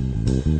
Mm-hmm.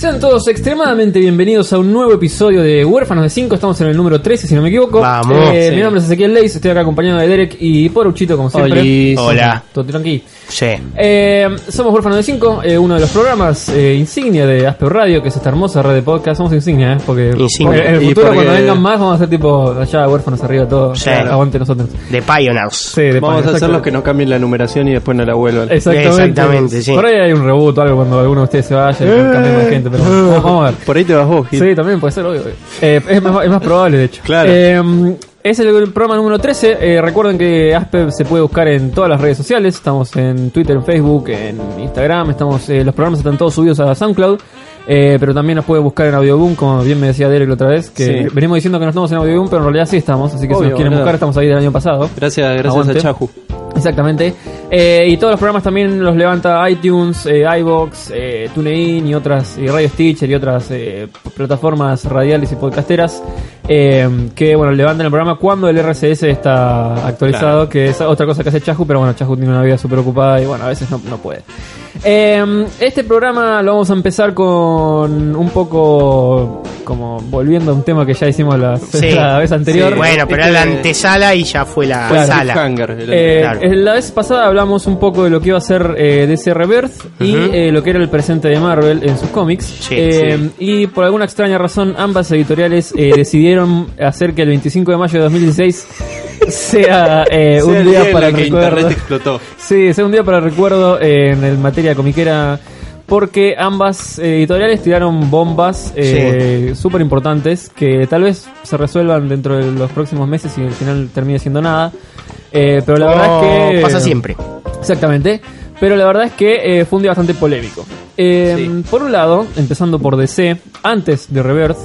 Sean todos extremadamente bienvenidos a un nuevo episodio de Huérfanos de 5. Estamos en el número 13, si no me equivoco. Vamos. Eh, Sí. Mi nombre es Ezequiel Leis, estoy acá acompañado de Derek y Poruchito, como siempre. Olis. Hola. Todo tranqui. Sí. Eh, somos Huérfanos de 5, eh, uno de los programas eh, insignia de Asper Radio, que es esta hermosa red de podcast. Somos insignia, ¿eh? Porque, Insignia. en el futuro, porque- cuando vengan más, vamos a hacer tipo allá, Huérfanos arriba, todo. Sí. Aguante nosotros. The Pioneers. Sí, de Vamos a hacer los que no cambien la numeración y después no la vuelvan. Exactamente. Exactamente, sí. Por ahí hay un reboot o algo cuando alguno de ustedes se vaya y más gente, pero vamos, vamos a ver. Por ahí te vas vos, Gil. Sí, también puede ser, obvio. obvio. Eh, es, más, es más probable, de hecho. Claro. Eh, es el programa número 13. Eh, recuerden que Asper se puede buscar en todas las redes sociales. Estamos en Twitter, en Facebook, en Instagram. Estamos, eh, los programas están todos subidos a SoundCloud. Eh, pero también nos puede buscar en Audioboom, como bien me decía Derek la otra vez. Que Sí. venimos diciendo que no estamos en Audioboom, pero en realidad sí estamos. Así que si nos quieren buscar, estamos ahí del año pasado. Gracias, gracias Aguante. a Chahu. Exactamente. Eh, y todos los programas también los levanta iTunes, eh, iBox, eh, TuneIn y otras, y Radio Stitcher y otras eh, plataformas radiales y podcasteras eh, que bueno levantan el programa cuando el RCS está actualizado, que es otra cosa que hace Chahu, pero bueno, Chahu tiene una vida súper ocupada y bueno, a veces no, no puede. Eh, este programa lo vamos a empezar con un poco como volviendo a un tema que ya hicimos la, Sí. la vez anterior. Sí, Bueno, pero Este- era la antesala y ya fue la Claro. sala. El- Eh, Claro. en La vez pasada hablamos un poco de lo que iba a ser eh, DC Rebirth y Ujú. eh, lo que era el presente de Marvel en sus cómics. Sí, Eh, Y por alguna extraña razón, ambas editoriales eh, decidieron hacer que el 25 de mayo de 2016 sea, eh, Sea un el día en para el recuerdo. Internet explotó. Sí, sea un día para el recuerdo eh, en el materia comiquera. Porque ambas eh, editoriales tiraron bombas eh, súper importantes que tal vez se resuelvan dentro de los próximos meses y al final termine siendo nada. Eh, pero la verdad es que. pasa siempre. Exactamente. Pero la verdad es que eh, fue un día bastante polémico. Eh, Sí. Por un lado, empezando por DC, antes de Rebirth,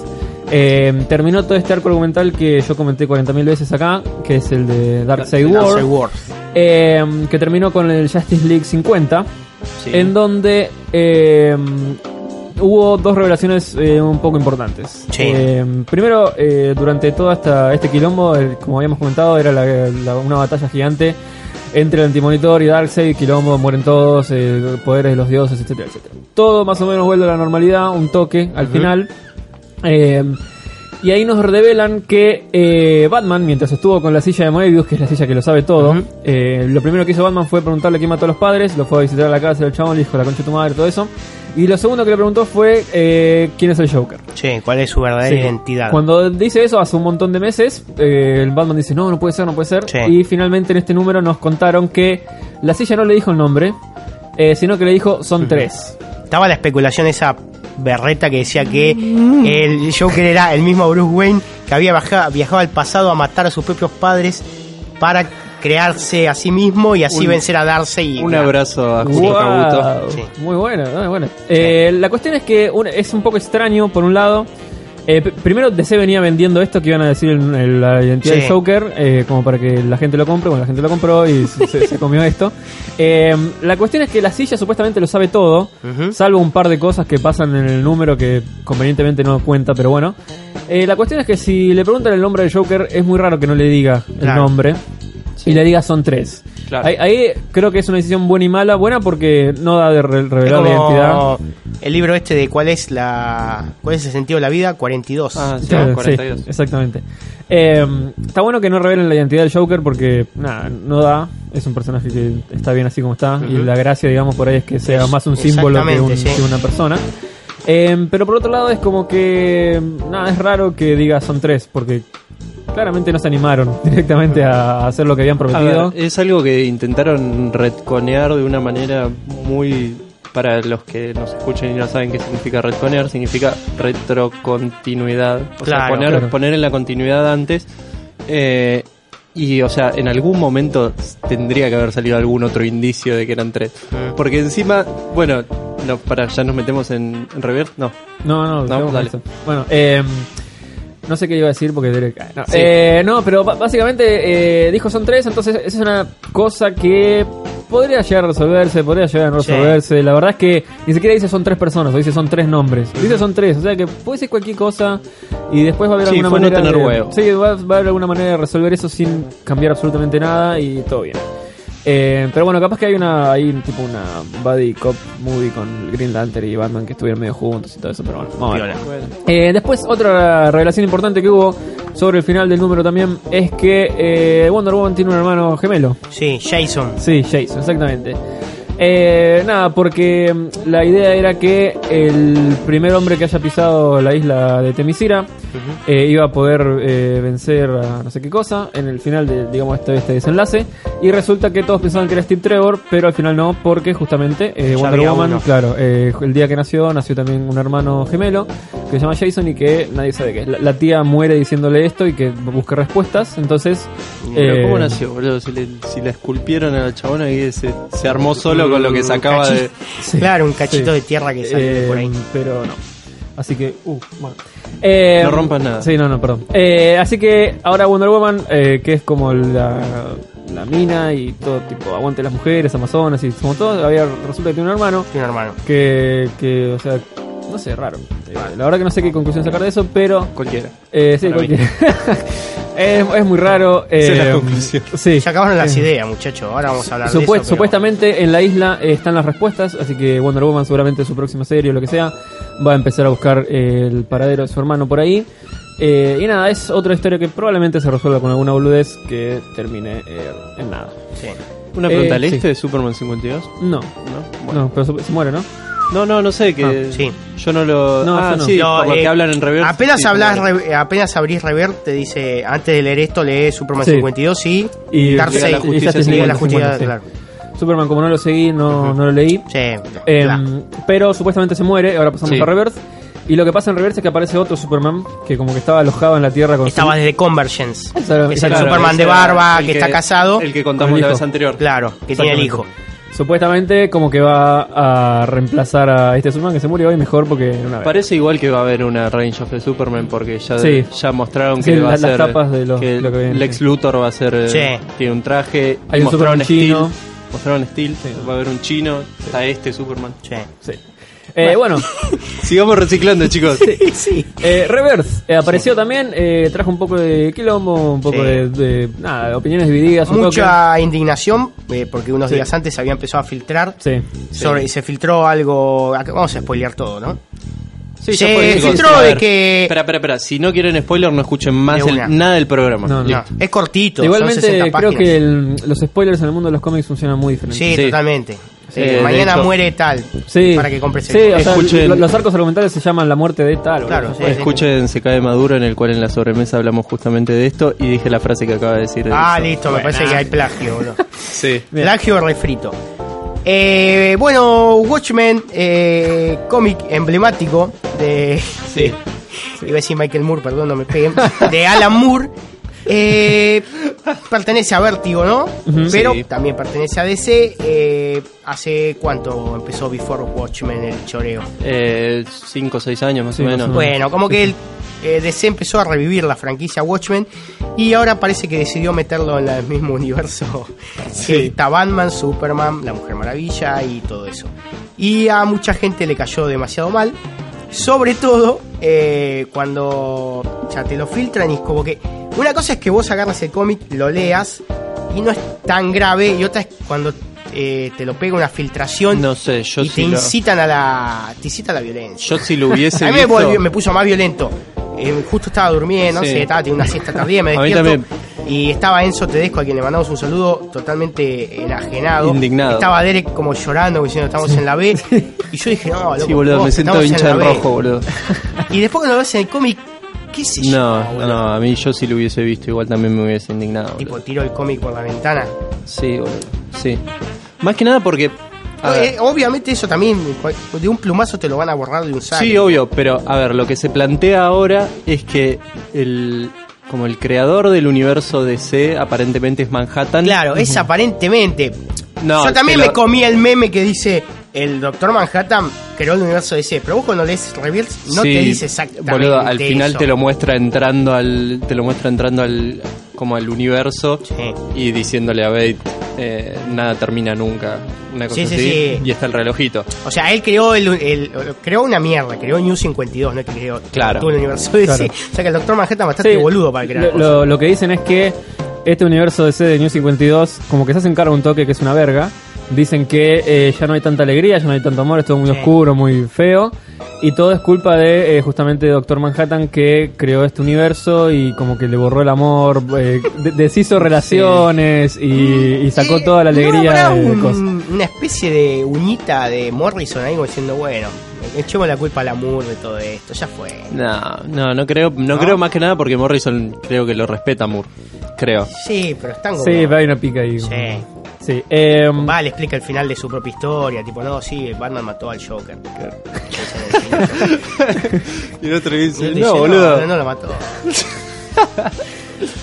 eh, terminó todo este arco argumental que yo comenté 40.000 veces acá, que es el de Darkseid War, War. eh, que terminó con el Justice League 50, Sí. en donde eh, hubo dos revelaciones eh, un poco importantes. Sí. Primero, durante todo esta, este quilombo, el- como habíamos comentado, era la- la- una batalla gigante entre el antimonitor y Darkseid, quilombo, mueren todos, eh, poderes de los dioses, etcétera, etcétera. Todo más o menos vuelve a la normalidad, un toque al final. Eh, y ahí nos revelan que eh, Batman, mientras estuvo con la silla de Moebius, que es la silla que lo sabe todo, eh, lo primero que hizo Batman fue preguntarle quién mató a los padres, lo fue a visitar a la cárcel del chabón, le dijo la concha de tu madre, todo eso. Y lo segundo que le preguntó fue eh, quién es el Joker. Sí, ¿cuál es su verdadera Sí. identidad? Cuando dice eso hace un montón de meses, eh, el Batman dice, no, no puede ser, no puede ser. Sí. Y finalmente en este número nos contaron que la silla no le dijo el nombre, sino que le dijo son tres. Estaba la especulación esa berreta que decía que el Joker era el mismo Bruce Wayne que había viajado al pasado a matar a sus propios padres para crearse a sí mismo y así Un- vencer a Darcy. Un abrazo a Wow, Cabuto. Sí. Muy bueno, muy bueno. Eh, la cuestión es que un- es un poco extraño, por un lado. Eh, primero, DC venía vendiendo esto que iban a decir en, en la identidad Sí. del Joker, eh, como para que la gente lo compre. Bueno, la gente lo compró y se, comió esto. Eh, la cuestión es que la silla supuestamente lo sabe todo, salvo un par de cosas que pasan en el número que convenientemente no cuenta, pero bueno. Eh, la cuestión es que si le preguntan el nombre del Joker, es muy raro que no le diga el Claro. nombre y le diga son tres. Claro. Ahí, ahí creo que es una decisión buena y mala. Buena porque no da de revelar la identidad. el libro este de cuál es la cuál es el sentido de la vida 42. Ah, sí, Sí, 42. sí, exactamente. Eh, está bueno que no revelen la identidad del Joker porque nada, no da. Es un personaje que está bien así como está. Y la gracia, digamos, por ahí es que sea Es- más un símbolo que, un- exactamente, sí. que una persona. Eh, pero por otro lado es como que nada, es raro que diga son tres porque claramente no se animaron directamente a hacer lo que habían prometido. ver, es algo que intentaron retconear de una manera muy. Para los que nos escuchen y no saben qué significa retconear, significa retrocontinuidad. O sea, poner, claro. poner en la continuidad antes. eh, y, o sea, en algún momento tendría que haber salido algún otro indicio de que eran tres. Mm. Porque encima, bueno, no, para, ya nos metemos en, en reverse. No, No, no, No, dale. eso. Bueno, eh, no sé qué iba a decir porque Derek- no. Sí. Eh, no, pero básicamente eh, dijo son tres, entonces esa es una cosa que podría llegar a resolverse, podría llegar a no Sí. resolverse. La verdad es que ni siquiera dice son tres personas, o dice son tres nombres. Dice son tres, o sea que puede ser cualquier cosa y después va a haber Sí, alguna no manera tener de, huevo. Sí, va, va a haber alguna manera de resolver eso sin cambiar absolutamente nada y todo bien. Eh, pero bueno, capaz que hay una hay tipo una buddy cop movie con Green Lantern y Batman que estuvieron medio juntos y todo eso, pero bueno, vamos a ver. Eh, después, otra revelación importante que hubo sobre el final del número también es que eh, Wonder Woman tiene un hermano gemelo. Sí, Jason. Sí, Jason, exactamente. Eh, nada, porque mm, la idea era que el primer hombre que haya pisado la isla de Temisira eh, iba a poder eh, vencer a no sé qué cosa en el final de, digamos, este, este desenlace. Y resulta que todos pensaban que era Steve Trevor, pero al final no, porque justamente eh, Ya Wonder Woman, uno. claro, eh, el día que nació, nació también un hermano gemelo que se llama Jason y que nadie sabe qué es. La, la tía muere diciéndole esto y que busca respuestas, entonces... Pero eh, ¿cómo nació, boludo? Si, le, si la esculpieron a la chabona y se, se armó solo con lo que sacaba de... sí. Claro, un cachito Sí. de tierra que de Eh, por ahí. Pero no. Así que, uh, bueno. Eh, No rompas nada. Sí, no, no, perdón. Eh, así que ahora Wonder Woman, eh, que es como la, la mina y todo tipo, aguante las mujeres, amazonas y como todo, había, resulta que tiene un hermano Tiene un hermano. que, que, o sea, no sé, raro. Eh, la verdad que no sé qué conclusión sacar de eso, pero... Cualquiera. Eh, sí, Para mí. cualquier- es, es muy raro. Esa es la eh, conclusión. Sí. Se acabaron las Eh, ideas, muchachos. Ahora vamos a hablar de Supuest- eso. pero- Supuestamente en la isla eh, están las respuestas, así que Wonder Woman seguramente en su próxima serie o lo que sea va a empezar a buscar eh, el paradero de su hermano por ahí. Eh, y nada, es otra historia que probablemente se resuelva con alguna boludez que termine eh, en nada. Sí. Una Eh, pregunta, sí. ¿leíste de Superman 52? No, ¿No? Bueno. no, pero se muere, ¿no? No, no, no sé, que Ah, sí. yo no lo... No, ah, no. sí, No, por lo eh, que hablan en reverse. Apenas sí, hablas, re- apenas abrís Revert, te dice, antes de leer esto, lee Superman Sí. 52 y, Y de la Justicia y la 50, Justicia, claro. Superman, como no lo seguí, no, no lo leí. Sí, Eh, claro. Pero supuestamente se muere, ahora pasamos Sí. a Reverse. Y lo que pasa en Reverse es que aparece otro Superman que como que estaba alojado en la Tierra con Estaba su- desde Convergence. Es el claro, Superman de barba el que, está casado. El que Con contamos el la vez anterior. Claro, que tiene el hijo. Supuestamente como que va a reemplazar a este Superman que se murió hoy mejor porque una vez. Parece igual que va a haber una Range of the Superman porque ya, Sí. ya mostraron Sí, que va la- a ser las tapas de lo- que lo que viene, Lex sí. Luthor va a ser Sí. tiene un traje Hay un mostraron Superman Steel chino. mostraron Steel Sí. va a haber un chino está este Superman Sí. Sí. Eh, bueno, sigamos reciclando chicos sí. eh, Reverse eh, apareció también, eh, trajo un poco de quilombo, un poco Sí. de, de- nada, opiniones divididas. un Mucha indignación, eh, porque unos Sí. días antes había empezado a filtrar. Sí. Sobre, y se filtró algo. Vamos a spoilear todo, ¿no? Sí, Se filtró de que- espera espera espera si no quieren spoiler no escuchen más De el- una. nada del programa No, no. No, es cortito. son Igualmente 60 creo páginas. que el- los spoilers en el mundo de los cómics funcionan muy diferente. Sí, Sí. totalmente. Sí, Eh, mañana hecho- muere tal. Sí. Para que compres Sí, el o sea, Escuchen- lo- los arcos argumentales se llaman la muerte de tal. Claro, sí. escuchen Se cae Maduro en el cual en la sobremesa hablamos justamente de esto y dije la frase que acaba de decir Ah, listo, me parece que hay plagio, boludo. sí. Plagio refrito. Eh, bueno, Watchmen, eh, cómic emblemático de. Sí. Iba a decir Michael Moore, perdón, no me peguen. De Alan Moore. Eh, pertenece a Vértigo, ¿no? Pero Sí. también pertenece a DC. Eh, ¿Hace cuánto empezó Before Watchmen el choreo? Eh, cinco o seis años más Sí, o menos. Bueno, como que el eh, DC empezó a revivir la franquicia Watchmen y ahora parece que decidió meterlo en el mismo universo que está Batman, Superman, La Mujer Maravilla y todo eso. Y a mucha gente le cayó demasiado mal, sobre todo eh, cuando ya te lo filtran y es como que una cosa es que vos agarras el cómic, lo leas y no es tan grave y otra es cuando eh, te lo pega una filtración no sé yo y te lo, incitan a la te incita a la violencia. yo si lo hubiese A mí me, visto volvió- me puso más violento. Eh, justo estaba durmiendo, no Sí. sé, estaba teniendo una siesta tardía, me despierto. Y estaba Enzo Tedesco, a quien le mandamos un saludo, totalmente enajenado. Indignado. Estaba Derek como llorando, diciendo estamos en la B. Y yo dije, no, loco, sí boludo vos, me siento hincha B. rojo boludo Y después cuando lo ves en el cómic, qué sé yo, no boludo. no a mí yo si lo hubiese visto igual también me hubiese indignado boludo. Tipo, tiro el cómic por la ventana. sí boludo sí más que nada porque a ver, Eh, obviamente eso también, de un plumazo te lo van a borrar de un saque. Sí, obvio, pero a ver, lo que se plantea ahora es que el como el creador del universo DC aparentemente es Manhattan. Claro, es aparentemente. No, Yo también me comí el meme que dice el Doctor Manhattan creó el universo DC, pero vos cuando lees Reveals no Sí, te dice exactamente Boludo, al final eso. te lo muestra entrando al te lo muestra entrando al como al universo Sí. y diciéndole a Bate eh, nada termina nunca, una cosa Sí, sí, así sí. y está el relojito. O sea, él creó el, el- creó una mierda, creó New 52, no es que creó Claro. todo el universo DC. Claro. O sea que el Doctor Manhattan es bastante Sí, boludo para crear lo, cosas. lo- lo que dicen es que este universo DC de New 52, como que se hacen cargo un toque que es una verga. Dicen que eh, ya no hay tanta alegría, ya no hay tanto amor, es todo muy Sí. oscuro, muy feo. Y todo es culpa de eh, justamente Doctor Manhattan que creó este universo y como que le borró el amor, eh, de- deshizo relaciones y, y sacó toda la ¿no alegría de un- cosas. una especie de uñita de Morrison ahí como diciendo, bueno, echemos la culpa al amor de todo esto, ya fue. No, no, no creo, no, ¿No? creo más que nada porque Morrison creo que lo respeta Moore. Creo. Sí, pero están como... Sí, pero hay una pica ahí. Sí. Sí, eh, Va, le explica el final de su propia historia, tipo, no, sí, Batman mató al Joker. Y el otro dice, dice, no, boludo. No, no lo mató.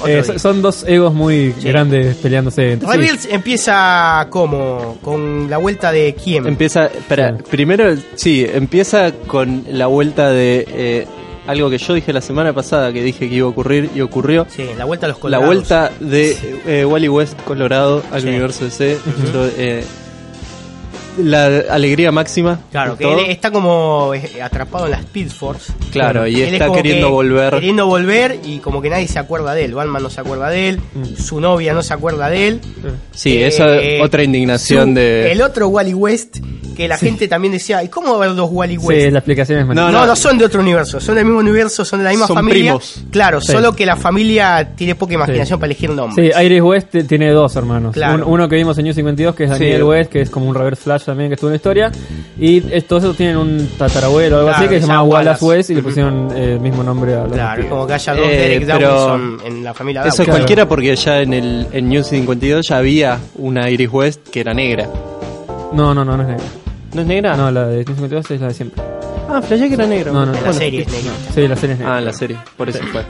Eh, son dos egos muy Sí. grandes peleándose. entre sí. Rebels empieza como con la vuelta de quién? Empieza, espera, Sí. primero, sí, empieza con la vuelta de eh, algo que yo dije la semana pasada que dije que iba a ocurrir y ocurrió. sí, la vuelta a los La colorados. vuelta de eh, Wally West Colorado al Sí. universo DC. Yo, eh, la alegría máxima. Claro, que todo. él está como eh, atrapado en la Speed Force. Claro, y Él está queriendo que volver. Queriendo volver y como que nadie se acuerda de él. Batman no se acuerda de él, Mm. su novia no se acuerda de él. Sí, Eh, esa otra indignación su- de. El otro Wally West, que la gente también decía, ¿y cómo va a haber dos Wally West? Sí, la explicación es No, No, no, son de otro universo, son del mismo universo, son de la misma Son familia. primos. Claro, Sí. solo que la familia tiene poca imaginación Sí. para elegir nombres. Sí, Iris West tiene dos hermanos. Claro. Un- uno que vimos en New 52, que es Daniel Sí. West, que es como un reverse flash también que estuvo en la historia. Y es- todos esos tienen un tatarabuelo o algo Claro, así que se llama Wallace Wallace. West y le pusieron eh, el mismo nombre a los Claro, es como que haya dos Eh, Derek pero- Dawson en la familia Eso. Claro. cualquiera porque ya en el en New 52 ya había una Iris West que era negra. No, no, no, no es negra. ¿No es negra? No, la de New 52 es la de siempre. Ah, flashé que era negra. No, no, no. En la Bueno. serie es negra. Sí, la serie es negra. Ah, en la serie, por eso fue.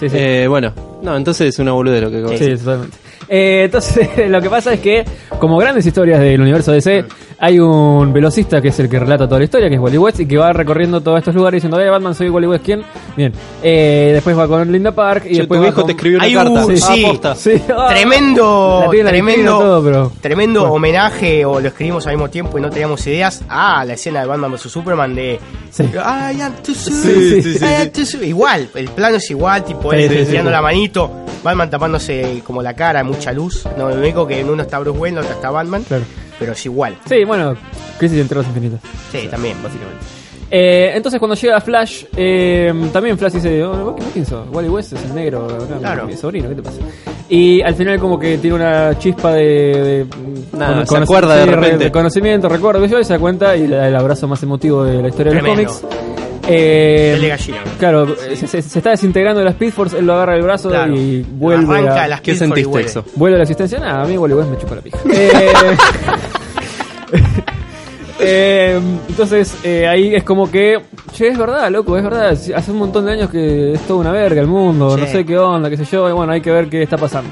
Sí, sí. Eh, bueno, no, entonces es una bolude lo que acabo de Sí, totalmente. Eh, entonces, lo que pasa es que, como grandes historias del universo DC, hay un velocista que es el que relata toda la historia, que es Wally West, y que va recorriendo todos estos lugares diciendo, eh, Batman, soy Wally West, ¿quién? Bien. Eh, después va con Linda Park y Che, después tu va hijo con... te escribió una Hay carta. un- Ah, sí. Sí, ah, Tremendo, la tiene la tremendo, vitrina, todo, pero... tremendo Bueno. homenaje, o lo escribimos al mismo tiempo y no teníamos ideas, a la escena de Batman vs Superman de Sí. I am too soon, Sí, sí, sí, I am too soon". Igual, el plano es igual, tipo él sí, sí, tirando sí. la manito, Batman tapándose como la cara, mucha luz. No, lo único que en uno está Bruce Wayne, en otro está Batman, Claro. Pero es igual. Sí, bueno, Crisis entre los infinitos. Sí, también. básicamente. Eh, entonces cuando llega Flash, eh, también Flash dice, oh, ¿vos ¿quién sos? Wally West es el negro, Claro. mi sobrino, ¿qué te pasa? Y al final como que tiene una chispa de... de Nada, se acuerda de repente. conocimiento, recuerdo y se da cuenta y el abrazo más emotivo de la historia Tremendo. de los cómics. Eh, claro, se, se- se está desintegrando de la Speed Force, él lo agarra del brazo Claro. y vuelve Arranca a, las ¿Qué sentiste, vuelve. Exo? vuelve a la existencia. Nada, a mí Wally West me chupa la pija. Eh, eh, entonces eh, ahí es como que, che, es verdad, loco, es verdad. Hace un montón de años que es toda una verga el mundo, no sé qué onda, qué sé yo, y bueno, hay que ver qué está pasando.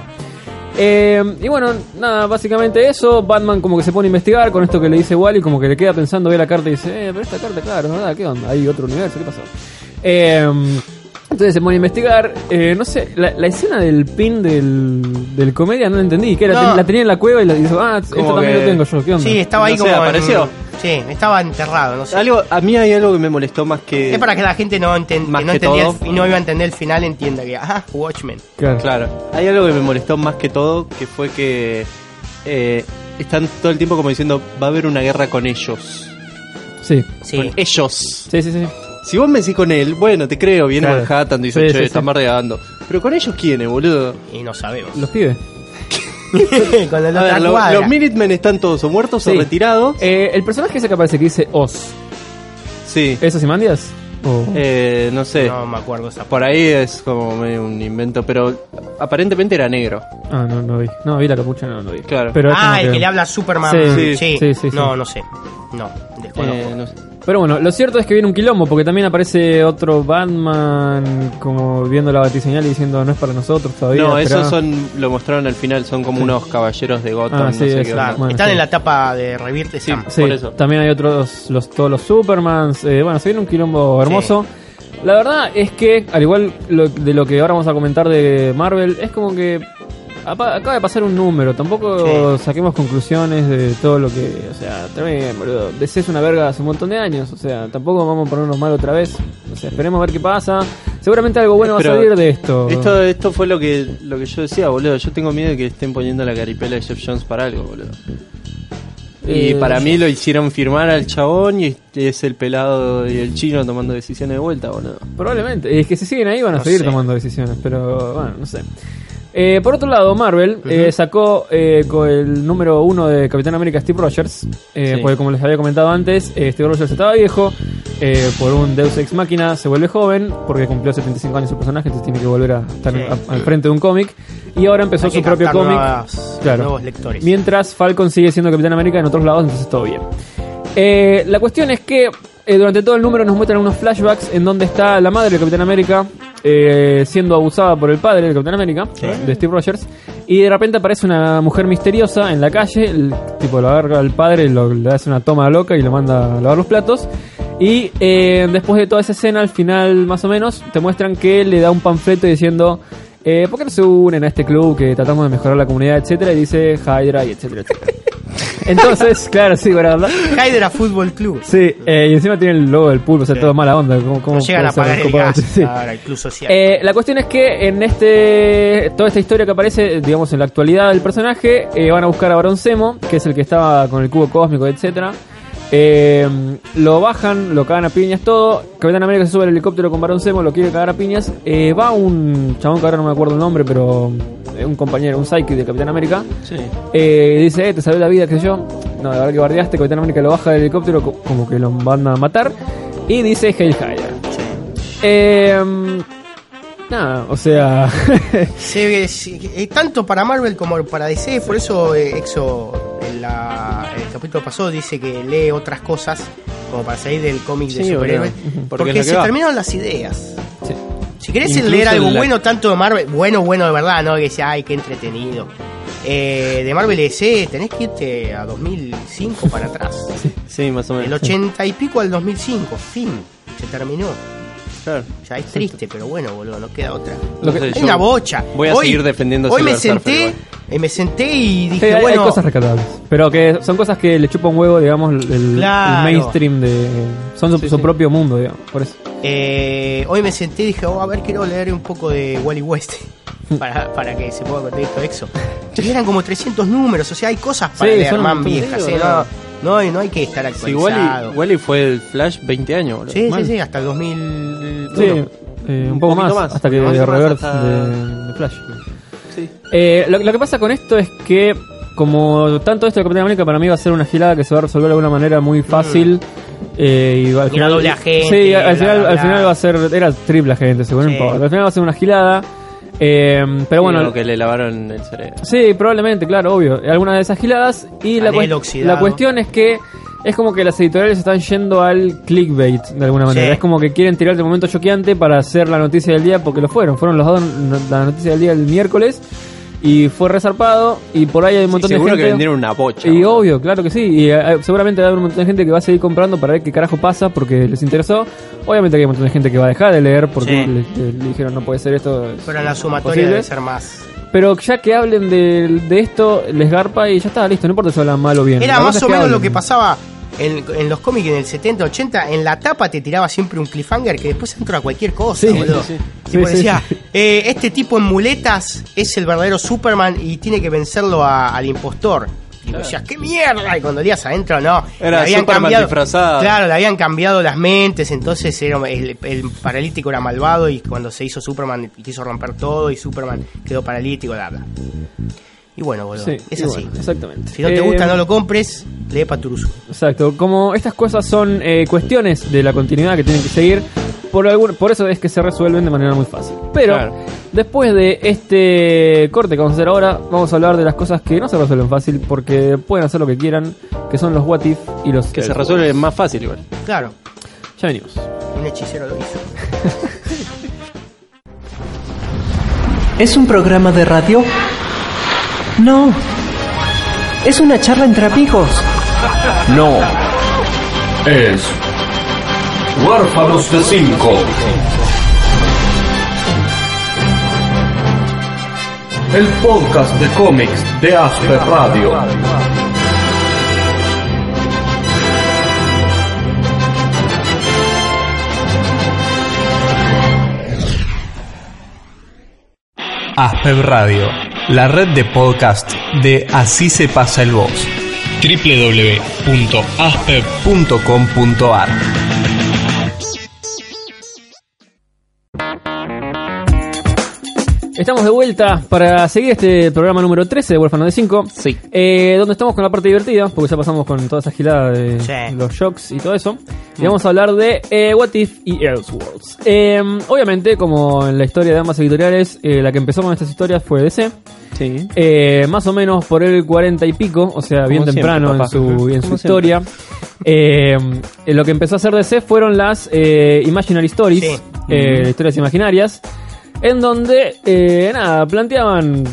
Eh, y bueno, nada, básicamente eso. Batman como que se pone a investigar con esto que le dice Wally, como que le queda pensando, ve la carta y dice, eh, pero esta carta, claro, ¿verdad? ¿Qué onda? Hay otro universo, ¿qué pasó? Eh, entonces se pone a investigar. Eh, no sé, la, la escena del pin del, del comedia no la entendí. Que era, No. la tenía en la cueva y la dijo, ah, esto Como también que- lo tengo yo, ¿qué onda? Sí, estaba ahí No sé, como. en- apareció. sí, estaba enterrado, no sé. Algo, a mí hay algo que me molestó más que. Es para que la gente no, enten- Más que no que entendía todo. el- y no iba a entender el final, entienda que, ah, Watchmen. Claro. Claro, hay algo que me molestó más que todo, que fue que eh, están todo el tiempo como diciendo, va a haber una guerra con ellos. Sí. Sí. Con ellos. Sí, sí, sí. Si vos me decís con él, bueno, te creo, viene Claro. Manhattan, dice, Sí, che, sí, están bardeando. Pero con ellos, ¿quiénes, boludo? Y no sabemos. Los pibes. Con la A ver, otra lo- cuadra. los Minutemen están todos o muertos Sí. o retirados. Eh, el personaje ese que aparece que dice Oz, sí. ¿es Ozymandias? O- Eh, no sé. No me acuerdo esa Por ahí es como medio un invento, pero aparentemente era negro. Ah, no, no vi. No, vi la capucha, no, no vi. Claro. Pero es Ah, el que le habla a Superman. Sí, Sí, sí, sí, No, sí. no sé. No, desconozco. Eh, no sé. Pero bueno, lo cierto es que viene un quilombo, porque también aparece otro Batman como viendo la batiseñal y diciendo no es para nosotros todavía. No, esperá". esos son, lo mostraron al final, son como Sí. unos caballeros de Gotham, Ah, sí, no sé es qué Claro, onda. Bueno, están sí. en la etapa de Revierte Sí. Sam. Sí, por eso. también hay otros, los, todos los Supermans. eh, bueno, se viene un quilombo hermoso. La verdad es que, al igual lo- de lo que ahora vamos a comentar de Marvel, es como que acaba de pasar un número. Tampoco saquemos conclusiones de todo lo que. O sea, también, boludo. DC es una verga hace un montón de años. O sea, tampoco vamos a ponernos mal otra vez. O sea, esperemos a ver qué pasa. Seguramente algo bueno Pero va a salir de esto. Esto, esto fue lo que, lo que yo decía, boludo. Yo tengo miedo de que estén poniendo la caripela de Jeff Jones para algo, boludo. Y Eh, para mí lo hicieron firmar al chabón y es el pelado y el chino tomando decisiones de vuelta, boludo. Probablemente. Es que si siguen ahí van a No seguir sé. tomando decisiones, pero bueno, no sé. Eh, por otro lado, Marvel eh, sacó eh, con el número uno de Capitán América Steve Rogers, eh, Sí. porque como les había comentado antes, eh, Steve Rogers estaba viejo, eh, por un Deus Ex Máquina se vuelve joven, porque cumplió 75 años su personaje, entonces tiene que volver a estar Sí. a- al frente de un cómic, y ahora empezó Hay que su propio cómic. Claro. nuevos lectores. Mientras Falcon sigue siendo Capitán América en otros lados, entonces todo bien. Eh, la cuestión es que eh, durante todo el número nos muestran unos flashbacks en donde está la madre del Capitán América eh, siendo abusada por el padre del Capitán América, de Steve Rogers, y de repente aparece una mujer misteriosa en la calle, el tipo lo agarra al padre, lo, le hace una toma loca y lo manda a lavar los platos. Y eh, después de toda esa escena, al final más o menos, te muestran que le da un panfleto diciendo... Eh, ¿Por qué no se unen a este club que tratamos de mejorar la comunidad, etcétera? Y dice Hydra y etcétera, etcétera. Entonces, claro, sí, ¿verdad? Hydra Fútbol Club. Sí, eh, y encima tiene el logo del pulpo, o sea, Sí. todo mala onda. ¿Cómo, cómo No llegan a pagar el gas. Sí. Ahora, club social. Eh, la cuestión es que en este toda esta historia que aparece, digamos, en la actualidad del personaje, eh, van a buscar a Barón Zemo, que es el que estaba con el cubo cósmico, etcétera. Eh, lo bajan, lo cagan a piñas todo. Capitán América se sube al helicóptero con Barón Zemo, lo quiere cagar a piñas. Eh, va un chabón que ahora no me acuerdo el nombre, pero eh, un compañero, un psyche de Capitán América. Sí. Eh, dice, eh, te salvé la vida, qué sé yo. No, la verdad que bardeaste, Capitán América lo baja del helicóptero co- como que lo van a matar. Y dice Hail Hydra. Eh, nada, o sea... Eh, tanto para Marvel como para DC, por eso Exo la- capítulo pasado dice que lee otras cosas como para salir del cómic de Sí, superhéroes. Porque se va. terminaron las ideas. sí. Si querés Incluso leer algo la- bueno tanto de Marvel, bueno, bueno de verdad, no que decía, ay, qué entretenido. Eh, de Marvel DC tenés que irte a 2005 para atrás. Sí, más o menos. 80 y pico al 2005, fin, se terminó. Claro. Ya es triste, pero bueno, boludo, no queda otra. Lo que- Hay una bocha. Voy a Hoy- seguir defendiendo Hoy me Surfer senté, igual. Eh, me senté y Sí, dije, hay, hay bueno, cosas rescatables. Pero que son cosas que le chupa un huevo, digamos, el, el Claro. mainstream de... Son su, Sí, su sí. propio mundo, digamos. Por eso. eh, hoy me senté y dije, oh, a ver, quiero leer un poco de Wally West para, para que se pueda contar esto exo. Y eran como 300 números, o sea, hay cosas para Sí, leer son un más montón. viejas, Sí, eh, boludo. no, no, hay- no hay que estar Sí, actualizado. Wally, Wally fue el Flash 20 años, boludo. sí, Mal. sí, sí, hasta el 2000. Sí, eh, un Un poco más, poquito más, hasta que un poquito más reverse hasta- de, de Flash. Sí. Eh, lo, lo que pasa con esto es que, como tanto esto de Capitán América para mí va a ser una gilada que se va a resolver de alguna manera muy fácil. eh, y va- al Y final, no doble agente, Sí, al, bla, final, bla, al bla. final va a ser. Era triple agente, según Sí. importa. Al final va a ser una gilada. eh, pero bueno, Digo que le lavaron el cerebro. Sí, probablemente, claro, obvio. Alguna de esas giladas. Y la, oxidado. la cuestión es que es como que las editoriales están yendo al clickbait de alguna manera. Sí. Es como que quieren tirar el momento choqueante para hacer la noticia del día porque lo fueron. Fueron los dos no- la noticia del día el miércoles y fue resarpado. Y por ahí hay un montón de seguro gente. que vendieron una bocha. Y obvio, claro que sí. Y eh, seguramente va a haber un montón de gente que va a seguir comprando para ver qué carajo pasa porque les interesó. Obviamente que hay un montón de gente que va a dejar de leer porque Sí. le, le- le dijeron no puede ser esto. es Pero la sumatoria imposible". debe ser más. Pero ya que hablen de, de esto, les garpa y ya está, listo, no importa si hablan mal o bien. Era más o menos hablen. lo que pasaba en, en los cómics en el 70, 80. En la tapa te tiraba siempre un cliffhanger que después entró a cualquier cosa, Sí, boludo. sí, sí. Tipo Sí, sí, decía, sí. eh, este tipo en muletas es el verdadero Superman y tiene que vencerlo a- al impostor. Y vos decías, ¡qué mierda! Y cuando días adentro, no. Era Le Superman disfrazado. Claro, le habían cambiado las mentes, entonces era, el, el paralítico era malvado y cuando se hizo Superman quiso romper todo y Superman quedó paralítico, bla, bla. Y bueno, boludo, Sí, es así. bueno, exactamente. Si no te Eh, gusta, no lo compres, lee Paturusu. Exacto, como estas cosas son eh, cuestiones de la continuidad que tienen que seguir, por, algún, por eso es que se resuelven de manera muy fácil. Pero Claro. después de este corte que vamos a hacer ahora, vamos a hablar de las cosas que no se resuelven fácil porque pueden hacer lo que quieran, que son los what if y los Que se else. resuelve más fácil igual. Claro, Ya venimos. un hechicero lo hizo. ¿Es un programa de radio? No. Es una charla entre amigos. No. Es Huérfanos de Cinco. El podcast de cómics de Asper Radio. Aspeb Radio, la red de podcast de Así se pasa el voz. www.aspeb.com.ar Estamos de vuelta para seguir este programa número 13 de Huérfano de 5. Sí. Eh, donde estamos con la parte divertida, porque ya pasamos con toda esa gilada de Sí. los shocks y todo eso. Y vamos a hablar de eh, What If y Elseworlds. Eh, obviamente, como en la historia de ambas editoriales, eh, la que empezó con estas historias fue DC. Sí. Eh, más o menos por el 40 y pico, o sea, bien temprano en su, en su historia. Eh, eh, lo que empezó a hacer DC fueron las eh, Imaginary Stories, Sí. eh, historias imaginarias, en donde, eh, nada, planteaban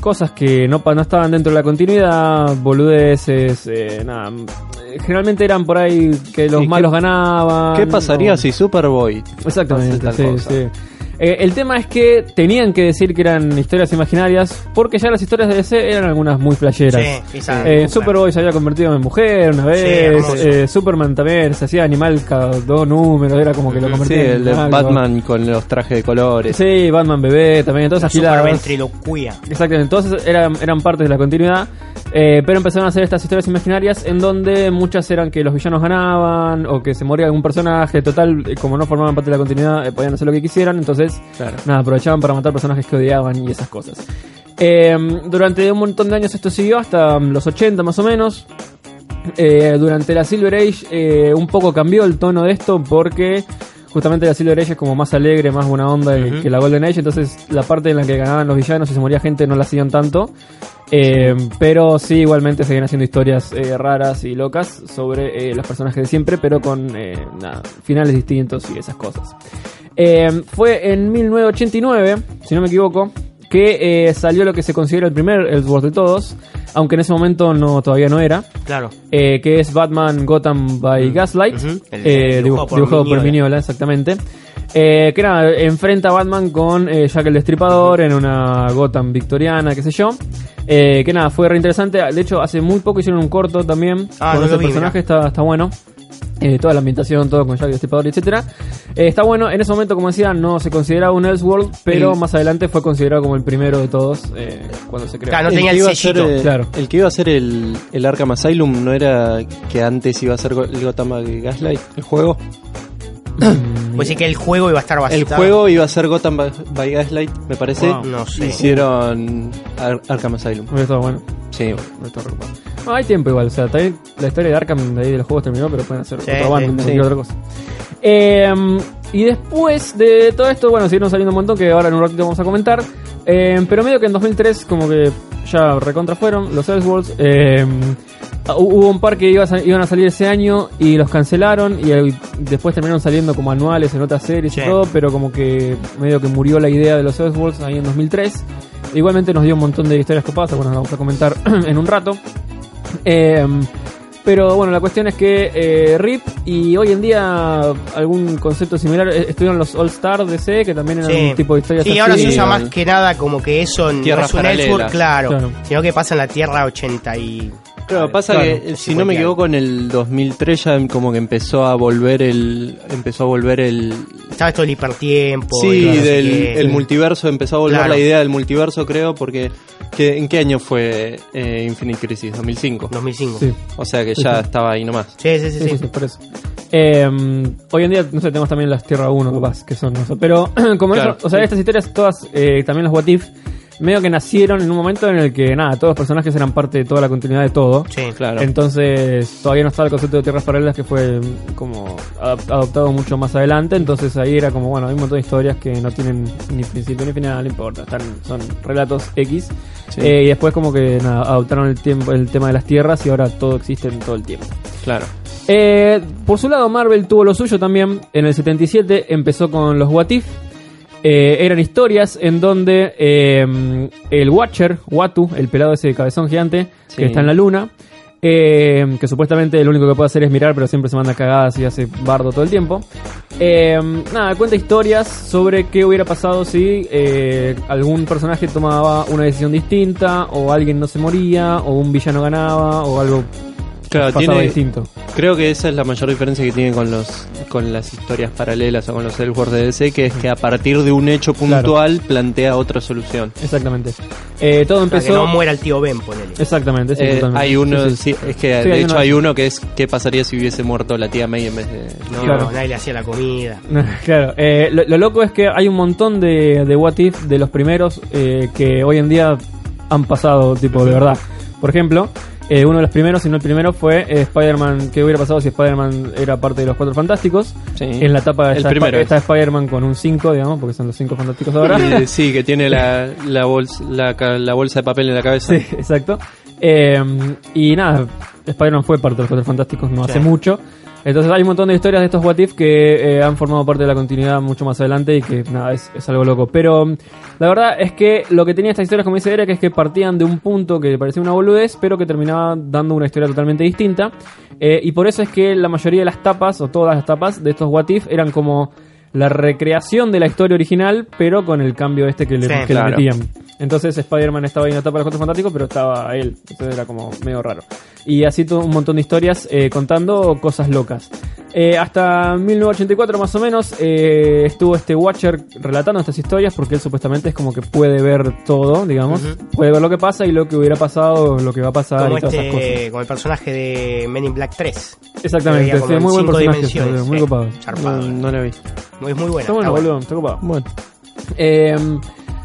cosas que no, no estaban dentro de la continuidad, boludeces, eh, nada. eh, Generalmente eran por ahí que los ¿Y qué- malos ganaban. ¿Qué pasaría o- si Superboy Exactamente, sí, sí. Eh, el tema es que tenían que decir que eran historias imaginarias porque ya las historias de DC eran algunas muy flasheras. Sí, esa- Eh, claro. Superboy se había convertido en mujer una vez, eh, Superman también se hacía animal cada dos números, era como que lo Sí, convertía el de en algo. Batman con los trajes de colores. Sí, Batman bebé, también, todas La esas giladas. superventriloquía. Exactamente, entonces eran, eran partes de la continuidad, eh, pero empezaron a hacer estas historias imaginarias en donde muchas eran que los villanos ganaban o que se moría algún personaje, total, eh, como no formaban parte de la continuidad, eh, podían hacer lo que quisieran, entonces Claro. nada, aprovechaban para matar personajes que odiaban y esas cosas. Eh, durante un montón de años esto siguió, hasta mm, los 80 más o menos. Durante la Silver Age un poco cambió el tono de esto porque justamente la Silver Age es como más alegre, más buena onda que la Golden Age, entonces la parte en la que ganaban los villanos y se moría gente no la hacían tanto. Eh, pero sí, igualmente seguían haciendo historias eh, raras y locas sobre eh, los personajes de siempre, pero con eh, nada, finales distintos y esas cosas. Fue en 1989, si no me equivoco, que salió lo que se considera el primer Elseworld de todos, aunque en ese momento no todavía no era, Claro. que es Batman Gotham by Gaslight. El- el dibu- dibujado por dibujado por Mignola. Mignola, exactamente. Eh, que nada, enfrenta a Batman con eh, Jack el Destripador en una Gotham victoriana, qué sé yo. Eh, que nada, fue re interesante. De hecho, hace muy poco hicieron un corto también Ah, con no ese personaje, está, está bueno. Eh, toda la ambientación, todo con Jack el Destripador, etcétera. Eh, está bueno, en ese momento, como decía, no se consideraba un Elseworld, pero El- más adelante fue considerado como el primero de todos eh, cuando se creó. Claro, no tenía que el iba a ser, eh, Claro. El que iba a ser el, el Arkham Asylum no era que antes iba a ser el Gotham Gaslight, el juego. Pues sí que el juego iba a estar El basado. juego iba a ser Gotham by, Gaslight, me parece. Wow, no sé. Hicieron Ar- Arkham Asylum. Estado bueno. Sí, No está preocupado. No, hay tiempo igual, o sea, también la historia de Arkham de ahí de los juegos terminó, pero pueden hacer Sí, otro sí, bando, sí. cualquier otra cosa. Eh, y después de todo esto, bueno, siguieron saliendo un montón que ahora en un ratito vamos a comentar. Eh, pero medio que en 2003 como que ya recontra fueron los Elseworlds. Eh, hubo un par que iba a iban a salir ese año y los cancelaron y después terminaron saliendo como anuales en otras series Sí. y todo, pero como que medio que murió la idea de los Elseworlds ahí en 2003. Igualmente nos dio un montón de historias que pasa, bueno, las vamos a comentar en un rato. Eh, pero bueno, la cuestión es que eh, RIP y hoy en día algún concepto similar eh, estuvieron los All Star DC, que también eran Sí. un tipo de historias Sí, así. ahora se usa más que nada como que eso no Tierras es un claro, Claro. sino que pasa en la Tierra 80 y... Claro, pasa Claro, que si no me equivoco en el 2003 ya como que empezó a volver el empezó a volver el Estaba esto del hipertiempo. sí del el multiverso empezó a volver Claro. la idea del multiverso creo porque que, en qué año fue eh, Infinite Crisis 2005 2005. Sí, o sea que ya sí. estaba ahí nomás Sí, sí, sí. sí, sí. sí, sí, por eso. Eh, hoy en día, no sé, tenemos también las Tierra 1, capaz, que son eso. Pero como Claro, eso, o sea, sí. estas historias, todas, eh, también los What If, medio que nacieron en un momento en el que, nada, todos los personajes eran parte de toda la continuidad de todo. Sí. claro Entonces, todavía no estaba el concepto de tierras paralelas que fue como adoptado mucho más adelante. Entonces ahí era como, bueno, hay un montón de historias que no tienen ni principio ni final, no importa. Están, son relatos X. Sí. Eh, y después como que nada, adoptaron el, tiempo, el tema de las tierras y ahora todo existe en todo el tiempo. claro Eh, por su lado, Marvel tuvo lo suyo también. En el 77 empezó con los What If. Eh, eran historias en donde eh, el Watcher, Watu, el pelado ese cabezón gigante Sí. que está en la luna, eh, que supuestamente lo único que puede hacer es mirar, pero siempre se manda cagadas y hace bardo todo el tiempo. Nada, cuenta historias sobre qué hubiera pasado si algún personaje tomaba una decisión distinta, o alguien no se moría, o un villano ganaba, o algo Claro, tiene- distinto. Creo que esa es la mayor diferencia que tiene con los con las historias paralelas o con los Elseworlds de DC, que es que a partir de un hecho puntual plantea otra solución. Exactamente. Eh, todo Para que empezó. no muera el tío Ben, ponele. Exactamente, sí, Eh, hay uno, Sí, sí. sí, es que Sí, de hay hecho uno- hay uno que es qué pasaría si hubiese muerto la tía May en vez de... No, Claro. nadie le hacía la comida. Claro, eh, lo, lo loco es que hay un montón de, de What If de los primeros eh, que hoy en día han pasado, tipo, de verdad. Por ejemplo, eh, uno de los primeros, si no el primero, fue eh, Spider-Man. ¿Qué hubiera pasado si Spider-Man era parte de los Cuatro Fantásticos? Sí. En la etapa El está, primero está es. Spider-Man con un 5, digamos, porque son los 5 fantásticos ahora. Sí, que tiene la, la, bolsa, la, la bolsa de papel en la cabeza. Sí, exacto. Eh, y nada, Spider-Man fue parte de los Cuatro Fantásticos no Sí. hace mucho. Entonces hay un montón de historias de estos What If que eh, han formado parte de la continuidad mucho más adelante y que nada, es, es algo loco. Pero la verdad es que lo que tenía estas historias, como dice Eric, es que partían de un punto que parecía una boludez, pero que terminaba dando una historia totalmente distinta. Eh, y por eso es que la mayoría de las tapas, o todas las tapas de estos What If, eran como la recreación de la historia original, pero con el cambio este que le, Sí, que le metían. Entonces Spider-Man estaba ahí en la etapa de los Cuatro Fantásticos, pero estaba él. Entonces era como medio raro. Y así todo un montón de historias eh, contando cosas locas. Eh, hasta 1984 más o menos eh, estuvo este Watcher relatando estas historias porque él supuestamente es como que puede ver todo, digamos. Puede ver lo que pasa y lo que hubiera pasado, lo que va a pasar Como y todas esas cosas. este, como el personaje de Men in Black 3. Exactamente, sí, muy buen personaje, boludo, muy sí. copado. No, no la vi. Es muy. Está bueno, está buena. boludo, está copado. Bueno. Eh,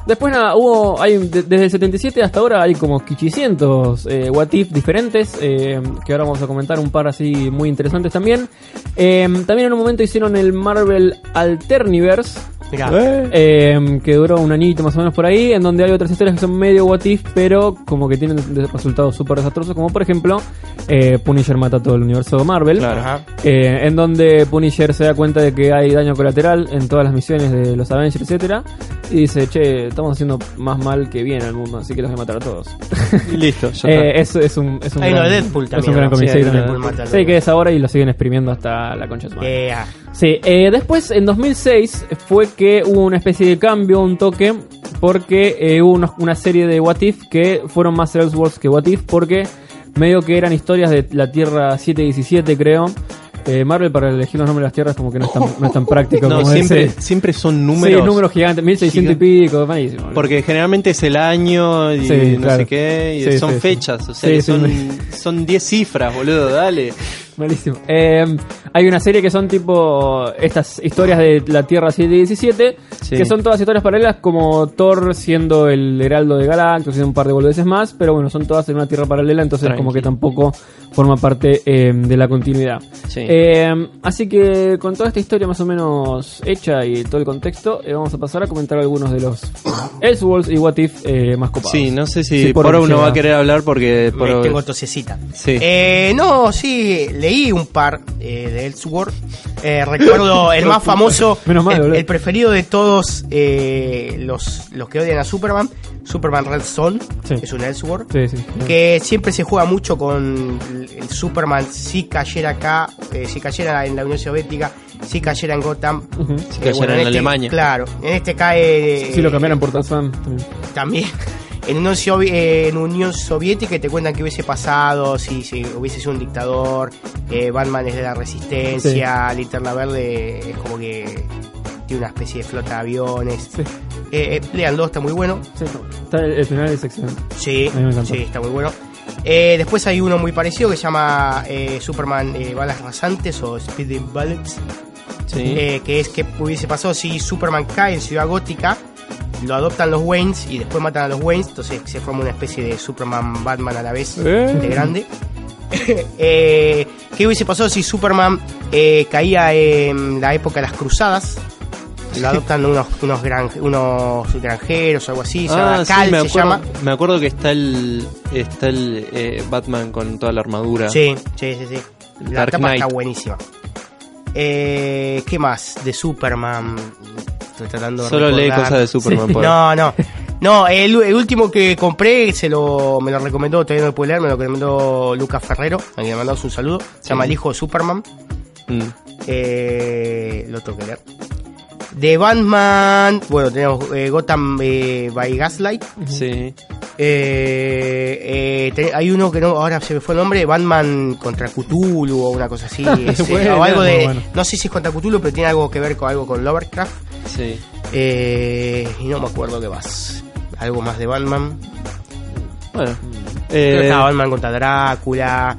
después nada, hubo, hay, de- desde el 77 hasta ahora hay como 500 eh, diferentes, eh, que ahora vamos a comentar un par así muy interesantes también. Eh, también en un momento hicieron el Marvel Alterniverse, Mirá, eh, que duró un añito más o menos por ahí, en donde hay otras historias que son medio what if, pero como que tienen resultados súper desastrosos, como por ejemplo eh, Punisher mata todo el universo Marvel, Claro. Eh, en donde Punisher se da cuenta de que hay daño colateral en todas las misiones de los Avengers, etcétera, y dice, che, estamos haciendo más mal que bien al mundo, así que los voy a matar a todos. Y listo, ya Eh, es, es un, es un gran, Deadpool es también, un gran ¿no? Sí, sí, hay también. uno de Deadpool mata Sí, al- que es ahora y lo siguen exprimiendo hasta la concha de su madre. Sí, eh, después en 2006 fue que hubo una especie de cambio, un toque, porque eh, hubo unos- una serie de What If que fueron más Elseworlds que What If, porque medio que eran historias de la Tierra 717, creo. Eh, Marvel para elegir los nombres de las tierras como que no es tan, no es tan práctico No, como siempre, ese. siempre son números. Sí, números gigantes, 1600 y pico, malísimo. Porque generalmente es el año y Sí, no claro. sé qué, y Sí, son sí, fechas, o sea, que son 10 cifras, boludo, dale. Malísimo. Eh, hay una serie que son tipo estas historias de la Tierra 717, Sí. que son todas historias paralelas como Thor siendo el heraldo de Galactus y un par de boludeces más, pero bueno, son todas en una Tierra paralela, entonces Tranqui. como que tampoco forma parte eh, de la continuidad. Sí. Eh, así que con toda esta historia más o menos hecha y todo el contexto, eh, vamos a pasar a comentar algunos de los Elseworlds y What If eh, más copados. Sí, no sé si por Poro no va a querer hablar porque me Poro- tengo tosecita. Sí. Eh, no, sí, leí un par eh, de Elseworld. Eh, recuerdo el más famoso, Menos mal, el, preferido de todos eh, los, los que odian a Superman, Superman Red Son, Sí. es un Elseworld. Sí, sí. Que siempre se juega mucho con el Superman si cayera acá, eh, si cayera en la Unión Soviética, si cayera en Gotham. Ujú. Si cayera en Alemania. Claro, en este cae. Si lo cambiaran por Tarzan. También. En Unión, Sovi- en Unión Soviética y te cuentan qué hubiese pasado si, si hubiese sido un dictador. eh, Batman es de la resistencia. Linterna Verde es como que tiene una especie de flota de aviones. Sí. Eh, eh, está muy bueno. Sí, está- el, final es excelente. Sí, sí, está muy bueno. Eh, después hay uno muy parecido que se llama eh, Superman eh, Balas Rasantes o Speeding Bullets. Sí. eh, que es que hubiese pasado si Superman cae en Ciudad Gótica, lo adoptan los Waynes y después matan a los Waynes, entonces se forma una especie de Superman Batman a la vez Eh. de grande. eh, ¿Qué hubiese pasado si Superman eh, caía en la época de las cruzadas? Lo adoptan unos, unos, gran- unos granjeros o algo así, se llama Ah, sí, me se acuerdo, llama. me acuerdo que está el está el Batman con toda la armadura. Sí, sí, sí, sí. La Dark está buenísima. ¿Qué más? De Superman. Estoy tratando de Solo lee recordar. cosas de Superman. por- No, no. No, el, el último que compré se lo, me lo recomendó, todavía no lo pude leer, me lo recomendó Lucas Ferrero, a quien le mandamos un saludo. Se llama El Hijo de Superman. Mm. Eh, lo tengo que leer. De Batman, bueno, tenemos eh, Gotham eh, by Gaslight. Sí. Eh, eh, te- hay uno que no, ahora se me fue el nombre, Batman contra Cthulhu o una cosa así. Bueno, o algo de, bueno. no sé si es contra Cthulhu, pero tiene algo que ver con algo con Lovecraft. Sí. Eh, y no me acuerdo qué más. Algo más de Batman. Bueno. Creo que Eh, estaba Batman contra Drácula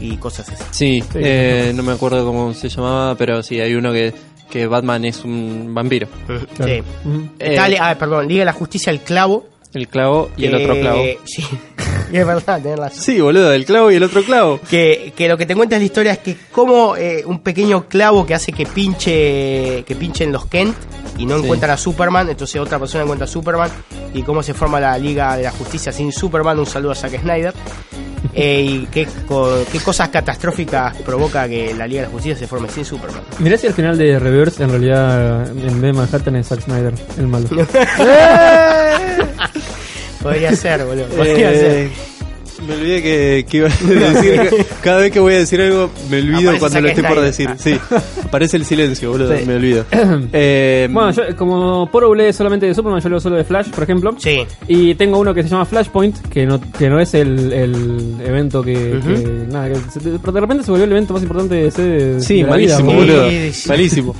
y cosas así. sí, Sí, eh, no me acuerdo cómo se llamaba, pero sí, hay uno que, que Batman es un vampiro. Claro. Sí. Está, Eh, ah, perdón, Liga de la Justicia, el clavo. El clavo y el otro clavo. Sí, es verdad, tenés razón. Sí, boludo, el clavo y el otro clavo. Que, que lo que te cuenta es la historia es que como eh, un pequeño clavo que hace que pinche que pinchen los Kent y no Sí. encuentran a Superman, entonces otra persona encuentra a Superman y cómo se forma la Liga de la Justicia sin Superman, un saludo a Zack Snyder. Eh, y qué, co- qué cosas catastróficas provoca que la Liga de la Justicia se forme sin Superman. Mirá si al final de Reverse en realidad en vez de Manhattan es Zack Snyder, el malo. Podría ser, boludo. Podría Eh, ser. Me olvidé que, que iba a decir. que- Cada vez que voy a decir algo, me olvido Aparece cuando lo estoy por decir. Sí, aparece el silencio, boludo, Sí. me olvido. Eh, Bueno, yo, como Poro lee solamente de Superman, yo leo solo de Flash, por ejemplo. Sí. Y tengo uno que se llama Flashpoint, que no, que no es el, el evento que, nada, que se- de repente se volvió el evento más importante de DC de, sí, de la vida, malísimo, boludo. boludo. Sí, sí. Malísimo.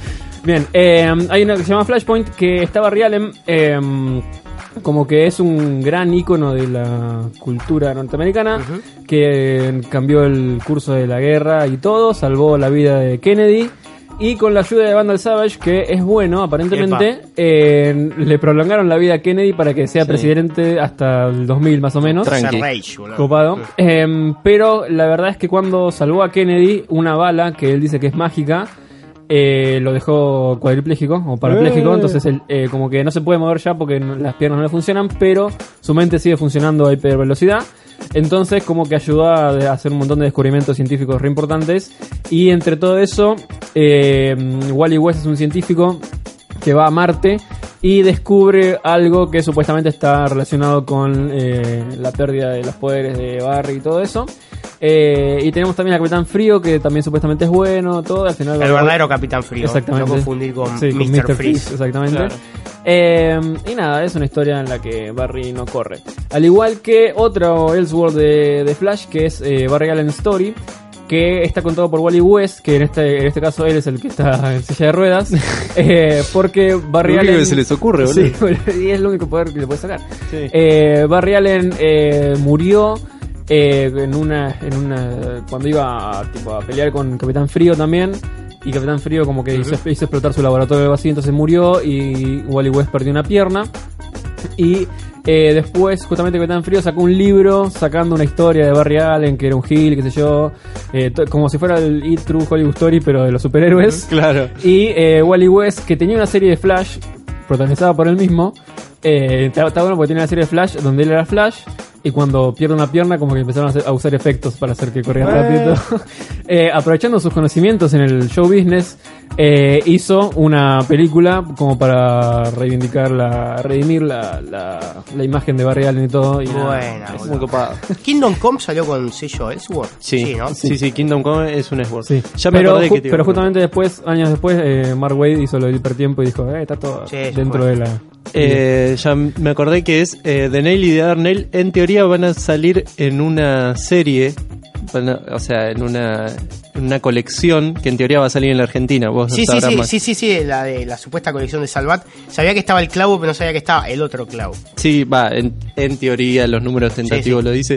Bien, eh, hay una que se llama Flashpoint que está Barry Allen eh, como que es un gran ícono de la cultura norteamericana que cambió el curso de la guerra y todo, salvó la vida de Kennedy y con la ayuda de Vandal Savage, que es bueno aparentemente, eh, le prolongaron la vida a Kennedy para que sea Sí. presidente hasta el 2000 más o menos. Tranqui. Copado. Eh, pero la verdad es que cuando salvó a Kennedy, una bala que él dice que es mágica, eh, lo dejó cuadripléjico o parapléjico. Eh. Entonces, él, eh, como que no se puede mover ya porque no- las piernas no le funcionan, pero su mente sigue funcionando a hipervelocidad. Entonces, como que ayudó a, a hacer un montón de descubrimientos científicos re importantes. Y entre todo eso, eh, Wally West es un científico que va a Marte y descubre algo que supuestamente está relacionado con eh, la pérdida de los poderes de Barry y todo eso. Eh, y tenemos también a Capitán Frío, que también supuestamente es bueno, todo. Al final El verdadero Capitán Frío. Exactamente. No confundir con Sí, con Mr. Mr. Freeze. exactamente. Claro. Eh, y nada, es una historia en la que Barry no corre. Al igual que otro Elseworld de, de Flash, que es eh, Barry Allen Story, que está contado por Wally West, que en este, en este caso él es el que está en silla de ruedas. eh, porque Barry Lo único Allen. que se les ocurre, boludo. Sí, y es el único poder que le puede sacar. Sí. Eh, Barry Allen eh, murió eh, en una en una cuando iba a, tipo, a pelear con Capitán Frío también y Capitán Frío como que hizo, hizo explotar su laboratorio o algo así entonces murió y Wally West perdió una pierna y eh, después justamente Capitán Frío sacó un libro sacando una historia de Barry Allen que era un Hill qué sé yo eh, como si fuera el It True Hollywood Story pero de los superhéroes Claro. y eh, Wally West, que tenía una serie de Flash, protagonizada por él mismo. Está, está bueno porque tiene una serie de Flash donde él era Flash. Y cuando pierde una pierna, como que empezaron a, hacer- a usar efectos para hacer que corriera rápido. Eh, aprovechando sus conocimientos en el show business, eh, hizo una película como para reivindicar la, redimir la, la, la imagen de Barry Allen y todo. Y nada, Buena, es-. Muy copado. Kingdom Come salió con sello Ellsworth. Sí, ¿no? sí, sí, Kingdom Come es un Sword. Sí. Ya me pero, ju- que te justamente después, años después, eh, Mark Wade hizo lo del hipertiempo y dijo, eh, está todo Sí, dentro de la... Eh, ya me acordé que es eh, The Nail y The Dark Nail. En teoría van a salir en una serie, a- o sea, en una, en una colección que en teoría va a salir en la Argentina. Vos Sí, sí, sí, más. sí, sí, sí, la de la supuesta colección de Salvat. Sabía que estaba el clavo, pero no sabía que estaba el otro clavo. Sí, va, en, en teoría los números tentativos Sí, sí. lo dice.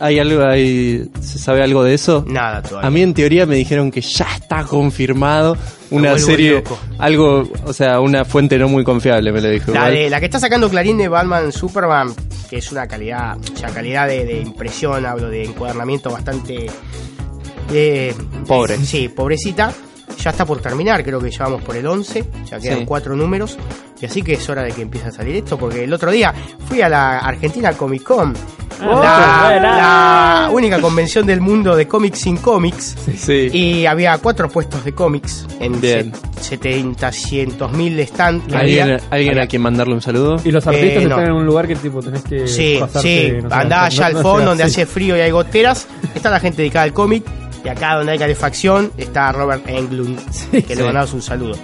¿Hay algo, hay, se sabe algo de eso? Nada todavía. A mí en teoría me dijeron que ya está confirmado una serie, loco. algo, o sea, una fuente no muy confiable me lo dijo. La, de, la que está sacando Clarín de Batman Superman, que es una calidad, o sea, calidad de, de impresión, hablo de encuadernamiento bastante eh, Pobre. Sí, pobrecita. Ya está por terminar, creo que ya vamos por el 11, ya quedan Sí. cuatro números. Y así que es hora de que empiece a salir esto, porque el otro día fui a la Argentina Comic Con, Ah, la, la única convención del mundo de cómics sin cómics. Sí. Y había cuatro puestos de cómics en Bien. 70, cientos mil stands. ¿Alguien, había. alguien Había- a quien mandarle un saludo? Y los artistas Eh, no. están en un lugar que tipo tenés que Sí, pasarte, sí, no sé, andá no- allá al no fondo donde sí. hace frío y hay goteras. Está la gente dedicada al cómic. Y acá donde hay calefacción está Robert Englund, que sí. le mandamos un saludo.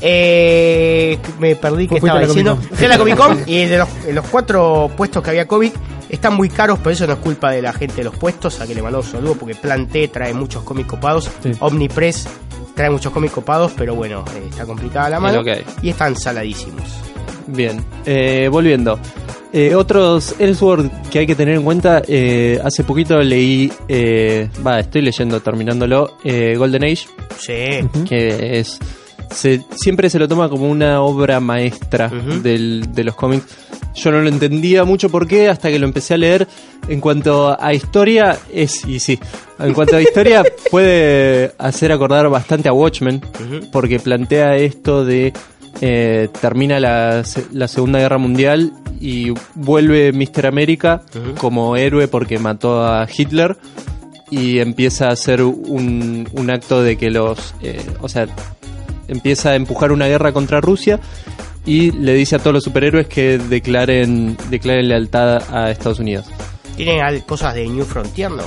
Eh, me perdí que estaba diciendo. Fui a la Comic Con y de los, de los cuatro puestos que había cómic están muy caros, pero eso no es culpa de la gente de los puestos, a que le mando un saludo porque Plan T trae muchos cómics copados, Sí. Omnipress trae muchos cómics copados, pero bueno, eh, está complicada la mano y están saladísimos. Bien, eh, volviendo. Eh, otros Ellsworth que hay que tener en cuenta, eh, hace poquito leí, eh, va, estoy leyendo, terminándolo, eh, Golden Age, Sí. que es se, siempre se lo toma como una obra maestra del- de los cómics. Yo no lo entendía mucho por qué hasta que lo empecé a leer. En cuanto a historia, es, y sí, en cuanto a historia puede hacer acordar bastante a Watchmen, porque plantea esto de eh, termina la, la Segunda Guerra Mundial y vuelve Mr. América como héroe porque mató a Hitler y empieza a hacer un, un acto de que los, eh, o sea, empieza a empujar una guerra contra Rusia y le dice a todos los superhéroes que declaren, declaren lealtad a Estados Unidos. Tienen al- cosas de New Frontier, ¿no?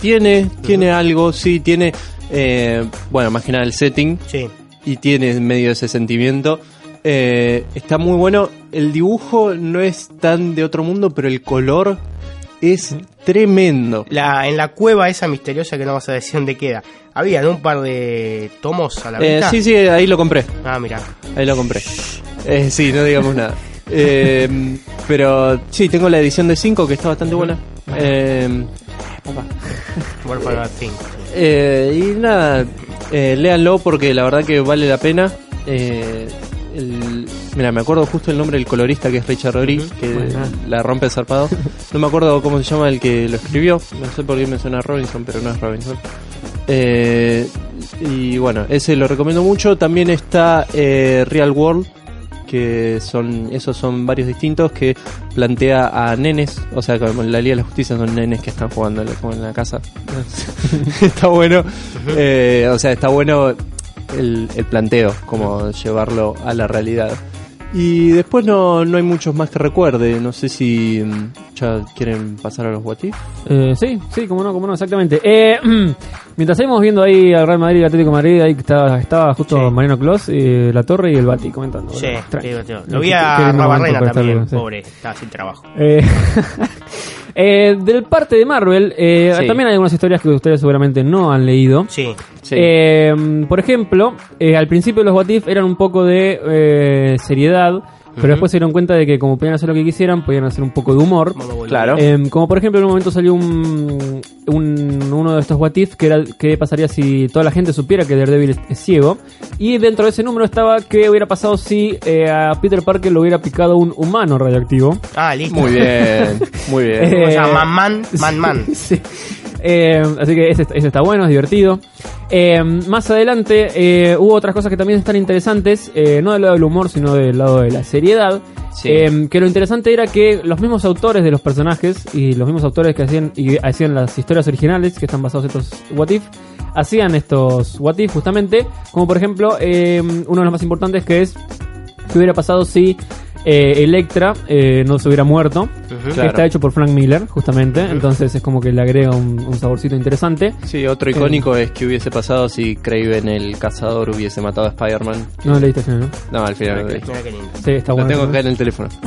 Tiene, tiene algo, sí, tiene, eh, bueno, más que nada el setting Sí. y tiene medio ese sentimiento. Eh, está muy bueno. El dibujo no es tan de otro mundo, pero el color es tremendo. La, en la cueva esa misteriosa que no vas a decir dónde queda, había ¿no? un par de tomos a la Eh, venta. sí, sí, ahí lo compré. Ah, mira. Ahí lo compré. Eh, sí, no digamos nada. Eh, pero sí, tengo la edición de 5 que está bastante buena. Eh, eh, y nada, léanlo porque la verdad que vale la pena. Eh, el- mira, me acuerdo justo el nombre del colorista que es Richard Rodríguez, que Bueno. la rompe zarpado. No me acuerdo cómo se llama el que lo escribió. No sé por qué me suena Robinson, pero no es Robinson. Eh, y bueno, ese lo recomiendo mucho. También está eh, Real World, que son esos son varios distintos que plantea a nenes, o sea, como en la Liga de la Justicia son nenes que están jugando como en la casa. está bueno, eh, o sea, está bueno el, el planteo, como llevarlo a la realidad. Y después no, no hay muchos más que recuerde. No sé si mm, ya quieren pasar a los What If. Eh, sí, sí, como no, como no, exactamente. Eh, mientras seguimos viendo ahí al Real Madrid y al Atlético de Madrid, ahí que estaba, estaba justo Sí. Mariano Clos, eh, La Torre y el Bati comentando. Sí, Lo vi a Rabarrena para estar también, vivo, sí. pobre, estaba sin trabajo. Eh, eh, del parte de Marvel, eh, Sí. también hay algunas historias que ustedes seguramente no han leído. Sí, Eh, por ejemplo, eh, al principio los What If eran un poco de eh, seriedad, pero después se dieron cuenta de que como podían hacer lo que quisieran, podían hacer un poco de humor. Claro. Eh, como por ejemplo en un momento salió un, un- uno de estos What If que era qué pasaría si toda la gente supiera que Daredevil es, es ciego y dentro de ese número estaba qué hubiera pasado si eh, a Peter Parker lo hubiera picado un humano radioactivo. Ah, listo. Muy bien, muy bien. Eh, O sea, Man Man, Man Man. Sí. Eh, así que ese, ese está bueno, es divertido. Eh, más adelante eh, hubo otras cosas que también están interesantes, eh, no del lado del humor, sino del lado de la seriedad. Sí. Eh, que lo interesante era que los mismos autores de los personajes y los mismos autores que hacían, y hacían las historias originales, que están basados en estos What If, hacían estos What If justamente, como por ejemplo eh, uno de los más importantes que es qué hubiera pasado si eh, Electra eh, no se hubiera muerto, que Claro. está hecho por Frank Miller justamente, entonces es como que le agrega un, un saborcito interesante. Sí, otro icónico es que hubiese pasado si Craven el cazador hubiese matado a Spider-Man. No leíste al final, ¿no? No, al final no lo leí. Mira qué lindo. Sí, está Lo bueno. tengo ¿no? acá en el teléfono.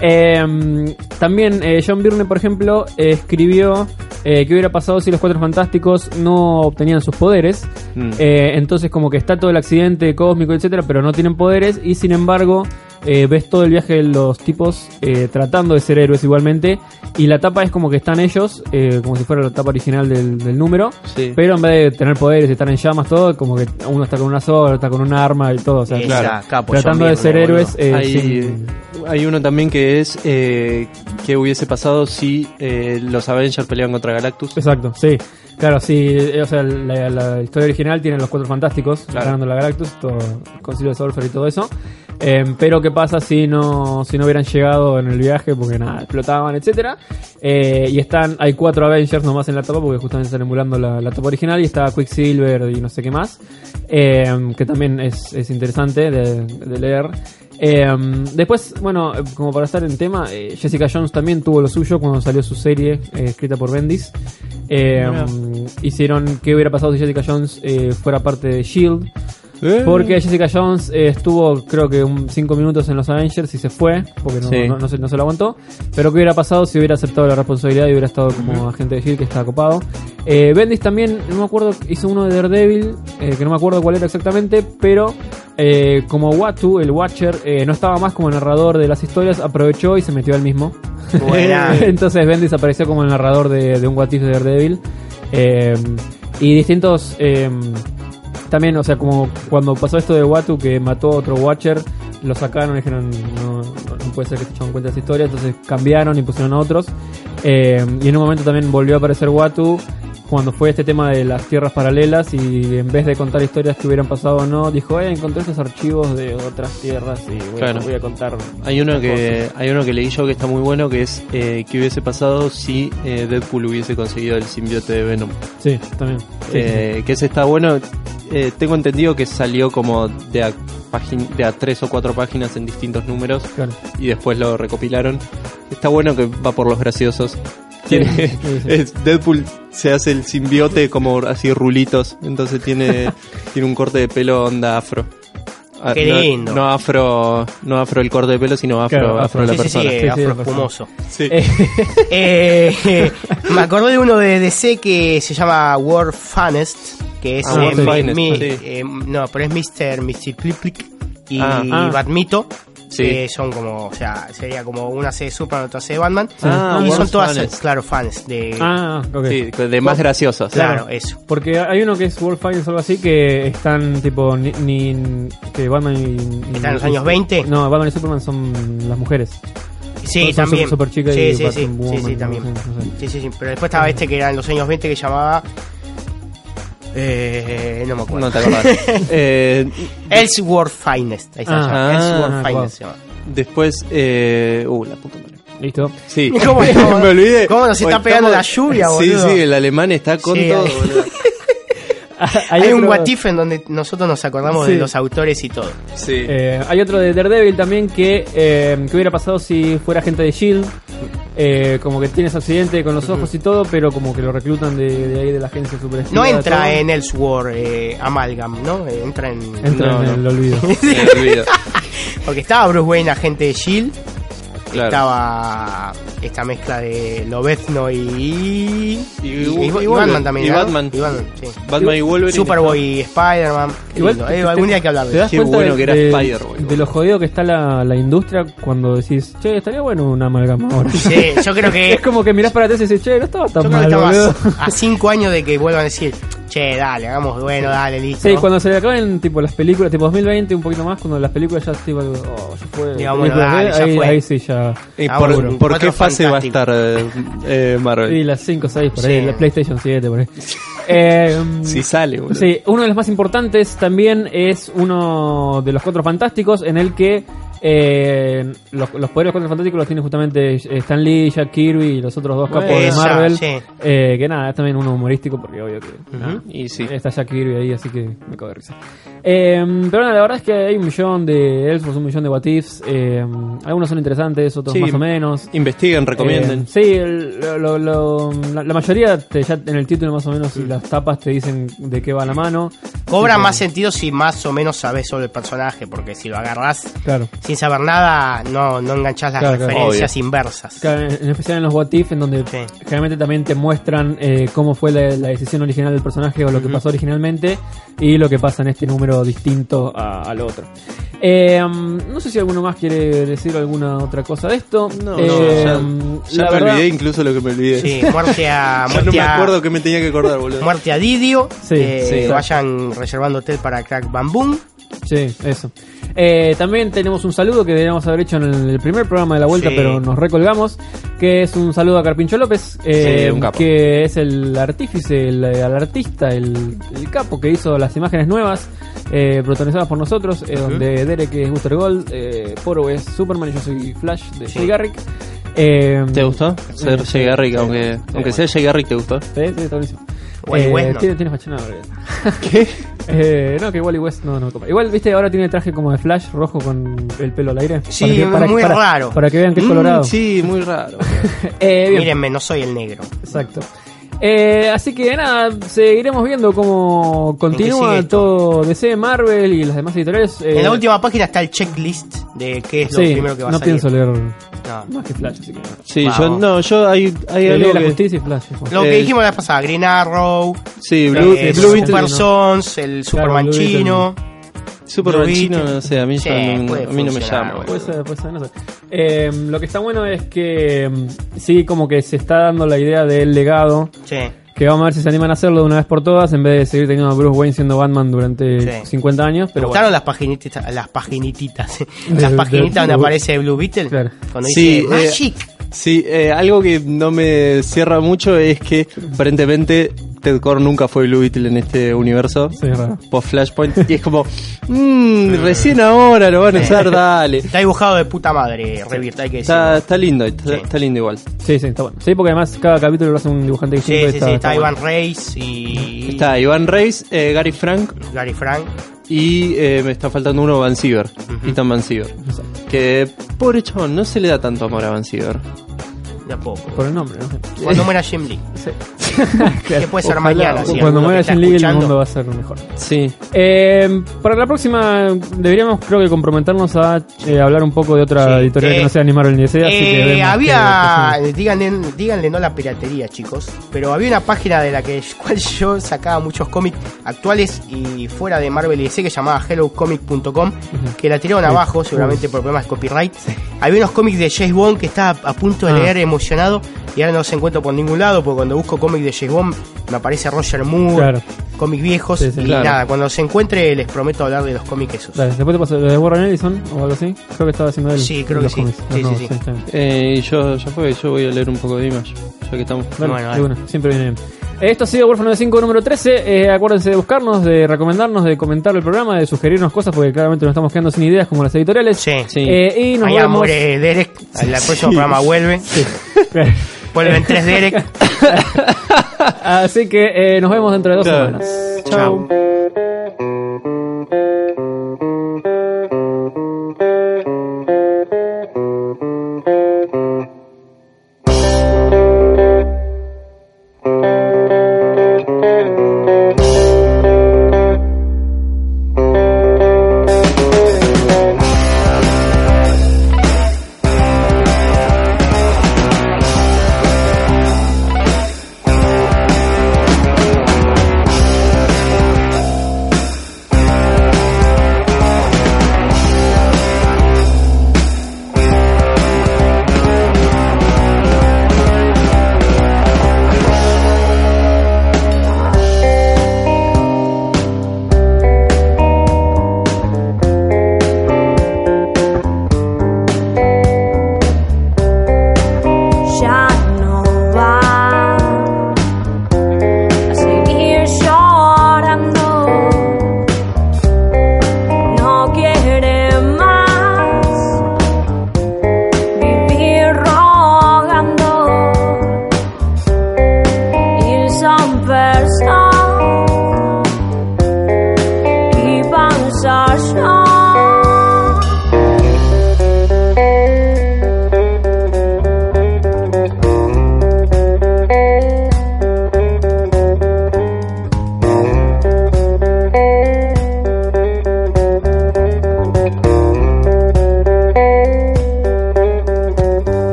Eh, también eh, John Byrne, por ejemplo, eh, escribió eh, qué hubiera pasado si los Cuatro Fantásticos no obtenían sus poderes. Mm. Eh, entonces como que está todo el accidente cósmico, etcétera, pero no tienen poderes y sin embargo eh, ves todo el viaje de los tipos eh, tratando de ser héroes igualmente y la tapa es como que están ellos, eh, como si fuera la tapa original del, del número, Sí. pero en vez de tener poderes y estar en llamas todo, como que uno está con una soga, está con un arma y todo, o sea, Esa, capo, tratando de ser héroes. eh, hay, sin- hay uno también que es eh, que hubiese pasado si eh, los Avengers peleaban contra Galactus. Exacto, sí. Claro, sí, eh, o sea, la, la historia original tiene los cuatro fantásticos Claro. ganando la Galactus, todo, Concilio de Sulfur y todo eso. Eh, pero qué pasa si no si no hubieran llegado en el viaje porque nada, explotaban, etcétera. Eh, y están hay cuatro Avengers nomás en la tapa porque justamente están emulando la, la tapa original y está Quicksilver y no sé qué más. Eh, que también es, es interesante de, de leer. Eh, después, bueno, como para estar en tema, eh, Jessica Jones también tuvo lo suyo cuando salió su serie eh, escrita por Bendis. Mira. hicieron qué hubiera pasado si Jessica Jones eh, fuera parte de Shield. Eh. Porque Jessica Jones eh, estuvo, creo que, 5 minutos en los Avengers y se fue, porque no, Sí. no, no se, no se lo aguantó. Pero ¿qué hubiera pasado si hubiera aceptado la responsabilidad y hubiera estado como agente de Shield, que estaba copado? Eh, Bendis también, no me acuerdo, hizo uno de Daredevil, eh, que no me acuerdo cuál era exactamente, pero eh, como Watu, el Watcher, eh, no estaba más como narrador de las historias, aprovechó y se metió al mismo. Entonces Bendis apareció como el narrador de, de un What If de Daredevil. Eh, y distintos. También, o sea, como cuando pasó esto de Watu que mató a otro Watcher, lo sacaron y dijeron: no, no, puede ser que se echaban cuenta de esa historia. Entonces cambiaron y pusieron a otros. Eh, y en un momento también volvió a aparecer Watu. Cuando fue este tema de las tierras paralelas y en vez de contar historias que hubieran pasado o no, dijo, eh, encontré estos archivos de otras tierras y voy, Claro. a, voy a contar. Hay uno que hay uno que leí yo que está muy bueno que es eh, qué hubiese pasado si eh, Deadpool hubiese conseguido el simbiote de Venom. Sí, también. Sí, Eh, que ese está bueno. Eh, tengo entendido que salió como de a, de a tres o cuatro páginas en distintos números claro. y después lo recopilaron. Está bueno que va por los graciosos. Tiene- sí, sí. es- Deadpool se hace el simbiote como así rulitos, entonces tiene tiene un corte de pelo onda afro. Ah, Qué lindo. No, afro, no afro el corte de pelo, sino afro, Claro, afro, afro. la Sí, persona. sí, Sí, sí, afro espumoso. Sí. Eh, Eh, me acordé de uno de DC que se llama World Funest, que es Ah, eh, World mi- Finest, mi- sí. eh, no, pero es Mr. Mr. Pliplic y Ah, ah. Batmito. Sí. Que son como, o sea, sería como una C de Superman, otra C de Batman. Ah, y son todas, Funest. claro, fans de. ah, ok. Sí, de más graciosos. claro, eso. Porque hay uno que es World Finance o algo así que están tipo ni, ni- que Batman y, ¿Están en los años 20? No, Batman y Superman son las mujeres. Sí, Son- también. Super Chica sí, y sí, sí, Batman sí, sí, Woman, también. no sé, no sé. Sí, sí, sí. Pero después estaba este que era en los años 20 que llamaba. Eh, no me acuerdo. No te acordás. Eh, Ellsworth Finest. Ahí está. Ah, se llama. ah, Ellsworth wow. Finest se llama. después, eh, uh, la puta madre. Listo. Sí, ¿Cómo- cómo- me olvidé. cómo nos está pegando estamos- la lluvia, Sí, boludo? sí, el alemán está con Sí, todo, ahí. boludo. Hay, un otro- what if en donde nosotros nos acordamos Sí. de los autores y todo. Sí. Eh, hay otro de Daredevil también que, eh, que hubiera pasado si fuera agente de Shield. Eh, como que tiene ese accidente con los ojos y todo, pero como que lo reclutan de, de ahí de la agencia super No entra en Ellsworth eh, Amalgam, ¿no? Eh, Entra en. Entra No, en no. el olvido. Porque estaba Bruce Wayne, agente de Shield. Claro. Estaba esta mezcla de Lobezno y. Y- y, y- y y Batman también. Y ¿no? Batman. Y Batman, sí. Batman y Wolverine. Superboy y Spider-Man. Eh, algún día hay que hablar ¿Te de eso. Bueno de, que era de- Spider, boludo. de lo jodido que está la, la industria cuando decís, che, estaría bueno una amalgama ahora? Sí, yo creo que. Es como que mirás para atrás y dices, che, no estaba Yo tan creo que estamos a cinco años de que vuelvan a decir, che, dale, hagamos, bueno, dale, listo. Sí, cuando se le acaben tipo las películas, tipo 2020, un poquito más, cuando las películas ya tipo, oh, ya fue. Bueno, dale, ya ahí, fue. ahí sí ya. ¿Y Ah, por, por qué fase va a estar eh, eh, Marvel? Y las 5 6 por ahí, Sí. la PlayStation 7 por ahí. Eh, Si sale, boludo. Sí, uno de los más importantes también es uno de los Cuatro Fantásticos en el que eh, los, los poderes de los Cuatro Fantásticos los tiene justamente Stan Lee, Jack Kirby y los otros dos capos de Marvel. sí. Eh, que nada, es también uno humorístico porque obvio que Y sí. está Jack Kirby ahí, así que me cago de risa. Eh, pero nada, la verdad es que hay un millón de Elfos, un millón de What Ifs. eh, algunos son interesantes, otros Sí. más o menos. Investiguen, recomienden. Eh, sí, el- lo- lo- la, la mayoría te- ya en el título más o menos y las tapas te dicen de qué va la mano. Cobra más sentido si más o menos sabes sobre el personaje, porque si lo agarrás Claro. Sin saber nada, no, no enganchás las Claro, claro. referencias inversas. Claro, en especial en los What If, en donde Sí. generalmente también te muestran eh, cómo fue la, la decisión original del personaje o lo que pasó originalmente y lo que pasa en este número distinto a- al otro. Eh, um, no sé si alguno más quiere decir alguna otra cosa de esto. No, Eh, no, um, ya, ya la me verdad- olvidé incluso lo que me olvidé. Sí, muerte a, Ya no muerte me a- acuerdo que me tenía que acordar, boludo. muerte a Didio. Sí, eh, sí. vayan reservando hotel para Crack Bamboo. Sí, eso. Eh, también tenemos un saludo que deberíamos haber hecho en el, primer programa de la vuelta, Sí. pero nos recolgamos. Que es un saludo a Carpincho López, eh, Sí, un capo. que es el artífice, el, el artista, el, el capo que hizo las imágenes nuevas, eh, protagonizadas por nosotros, eh, donde Derek es Booster Gold, eh, Poro es Superman y yo soy Flash de Jay Garrick. Eh, ¿Te gustó? Ser sí, Jay Garrick, sí. aunque, Sí, aunque sea Jay Garrick, ¿te gustó? Sí, sí, está buenísimo. Wally Eh, West no. tiene, tiene fachada, boludo. ¿Qué? Eh, no, que Wally West no, no copa. Igual, viste, ahora tiene el traje como de Flash rojo con el pelo al aire. Sí, Para que- muy para- raro. Para que vean que es Mm, colorado. sí, muy raro. Eh, Mírenme, no soy el negro. exacto. Eh, así que nada, seguiremos viendo cómo continúa todo DC, Marvel y las demás editoriales. Eh, En la última página está el checklist de qué es lo sí, primero que va a no salir. pienso leer No. más que Flash, así que no. Sí, yo no, yo hay, hay algo la que- justicia y Flash. Lo que Eh, dijimos la vez pasada, Green Arrow, Sí, Blue, eh, Blue Super no. Sons, el Superman chino. Superman Blue chino, Beetle. no sé, a mí, Sí, ya no, a mí no me llama. bueno. Puede ser, puede ser, no sé. Eh, lo que está bueno es que mm, sí, como que se está dando la idea del legado. Sí. Que vamos a ver si se animan a hacerlo de una vez por todas en vez de seguir teniendo a Bruce Wayne siendo Batman durante Sí. 50 años. ¿Te Pero gustaron bueno. las paginititas? Las paginititas. Las paginitas donde de- aparece Blue Beetle. Claro. Cuando Sí, dice eh, Magic. Sí, eh, algo que no me cierra mucho es que aparentemente Ted Core nunca fue Blue Beetle en este universo. Sí, es raro. Post Flashpoint. Y es como, mmm, recién ahora lo van a usar, dale. Está dibujado de puta madre, Rebirth, hay que decirlo. Está, está lindo, está, Sí. está lindo igual. Sí, sí, está bueno. Sí, porque además cada capítulo lo hace un dibujante Sí, distinto. sí, y sí, está, bueno. Iván Reis y Está Iván Reis, eh, Gary Frank Gary Frank. y eh, me está faltando uno, Van Siever. Ethan Van Siever. Que, pobre chabón, no se le da tanto amor a Van Siever. De a poco. Por el nombre, ¿no? Cuando muera Jim Lee. Sí. Que puede ser Ojalá, mañana. si Cuando muera Jim Lee, el mundo va a ser mejor. Sí. Eh, para la próxima deberíamos creo que comprometernos a eh, hablar un poco de otra Sí, editorial eh, que no sea ni Marvel ni DC, así que Eh, había, que- díganle, díganle no la piratería, chicos, pero había una página de la que cual yo sacaba muchos cómics actuales y fuera de Marvel y DC que llamaba hellocomic.com, que la tiraron abajo, seguramente por problemas de copyright. Había unos cómics de James Bond que estaba a punto de Ah. leer emocionado y ahora no los encuentro por ningún lado, porque cuando busco cómics de James Bond me aparece Roger Moore, Claro. cómics viejos Sí, sí, y claro. nada, cuando los encuentre les prometo hablar de los cómics esos. Dale, después te paso lo de Warren Ellison o algo así. Creo que estaba haciendo él. Sí, creo que sí. los Sí, sí. Eh, y yo, ya fue, yo voy a leer un poco de Image, ya que estamos. Dale, Bueno, de dale. una, siempre viene bien. Esto ha sido Warfare 95 número 13. Eh, acuérdense de buscarnos, de recomendarnos, de comentar el programa, de sugerirnos cosas, porque claramente nos estamos quedando sin ideas como las editoriales. Sí. Sí. Eh, y nos Allá vemos. muere Derek, el próximo programa vuelve. Vuelven tres Derek. Así que eh, nos vemos dentro de dos semanas. Chao.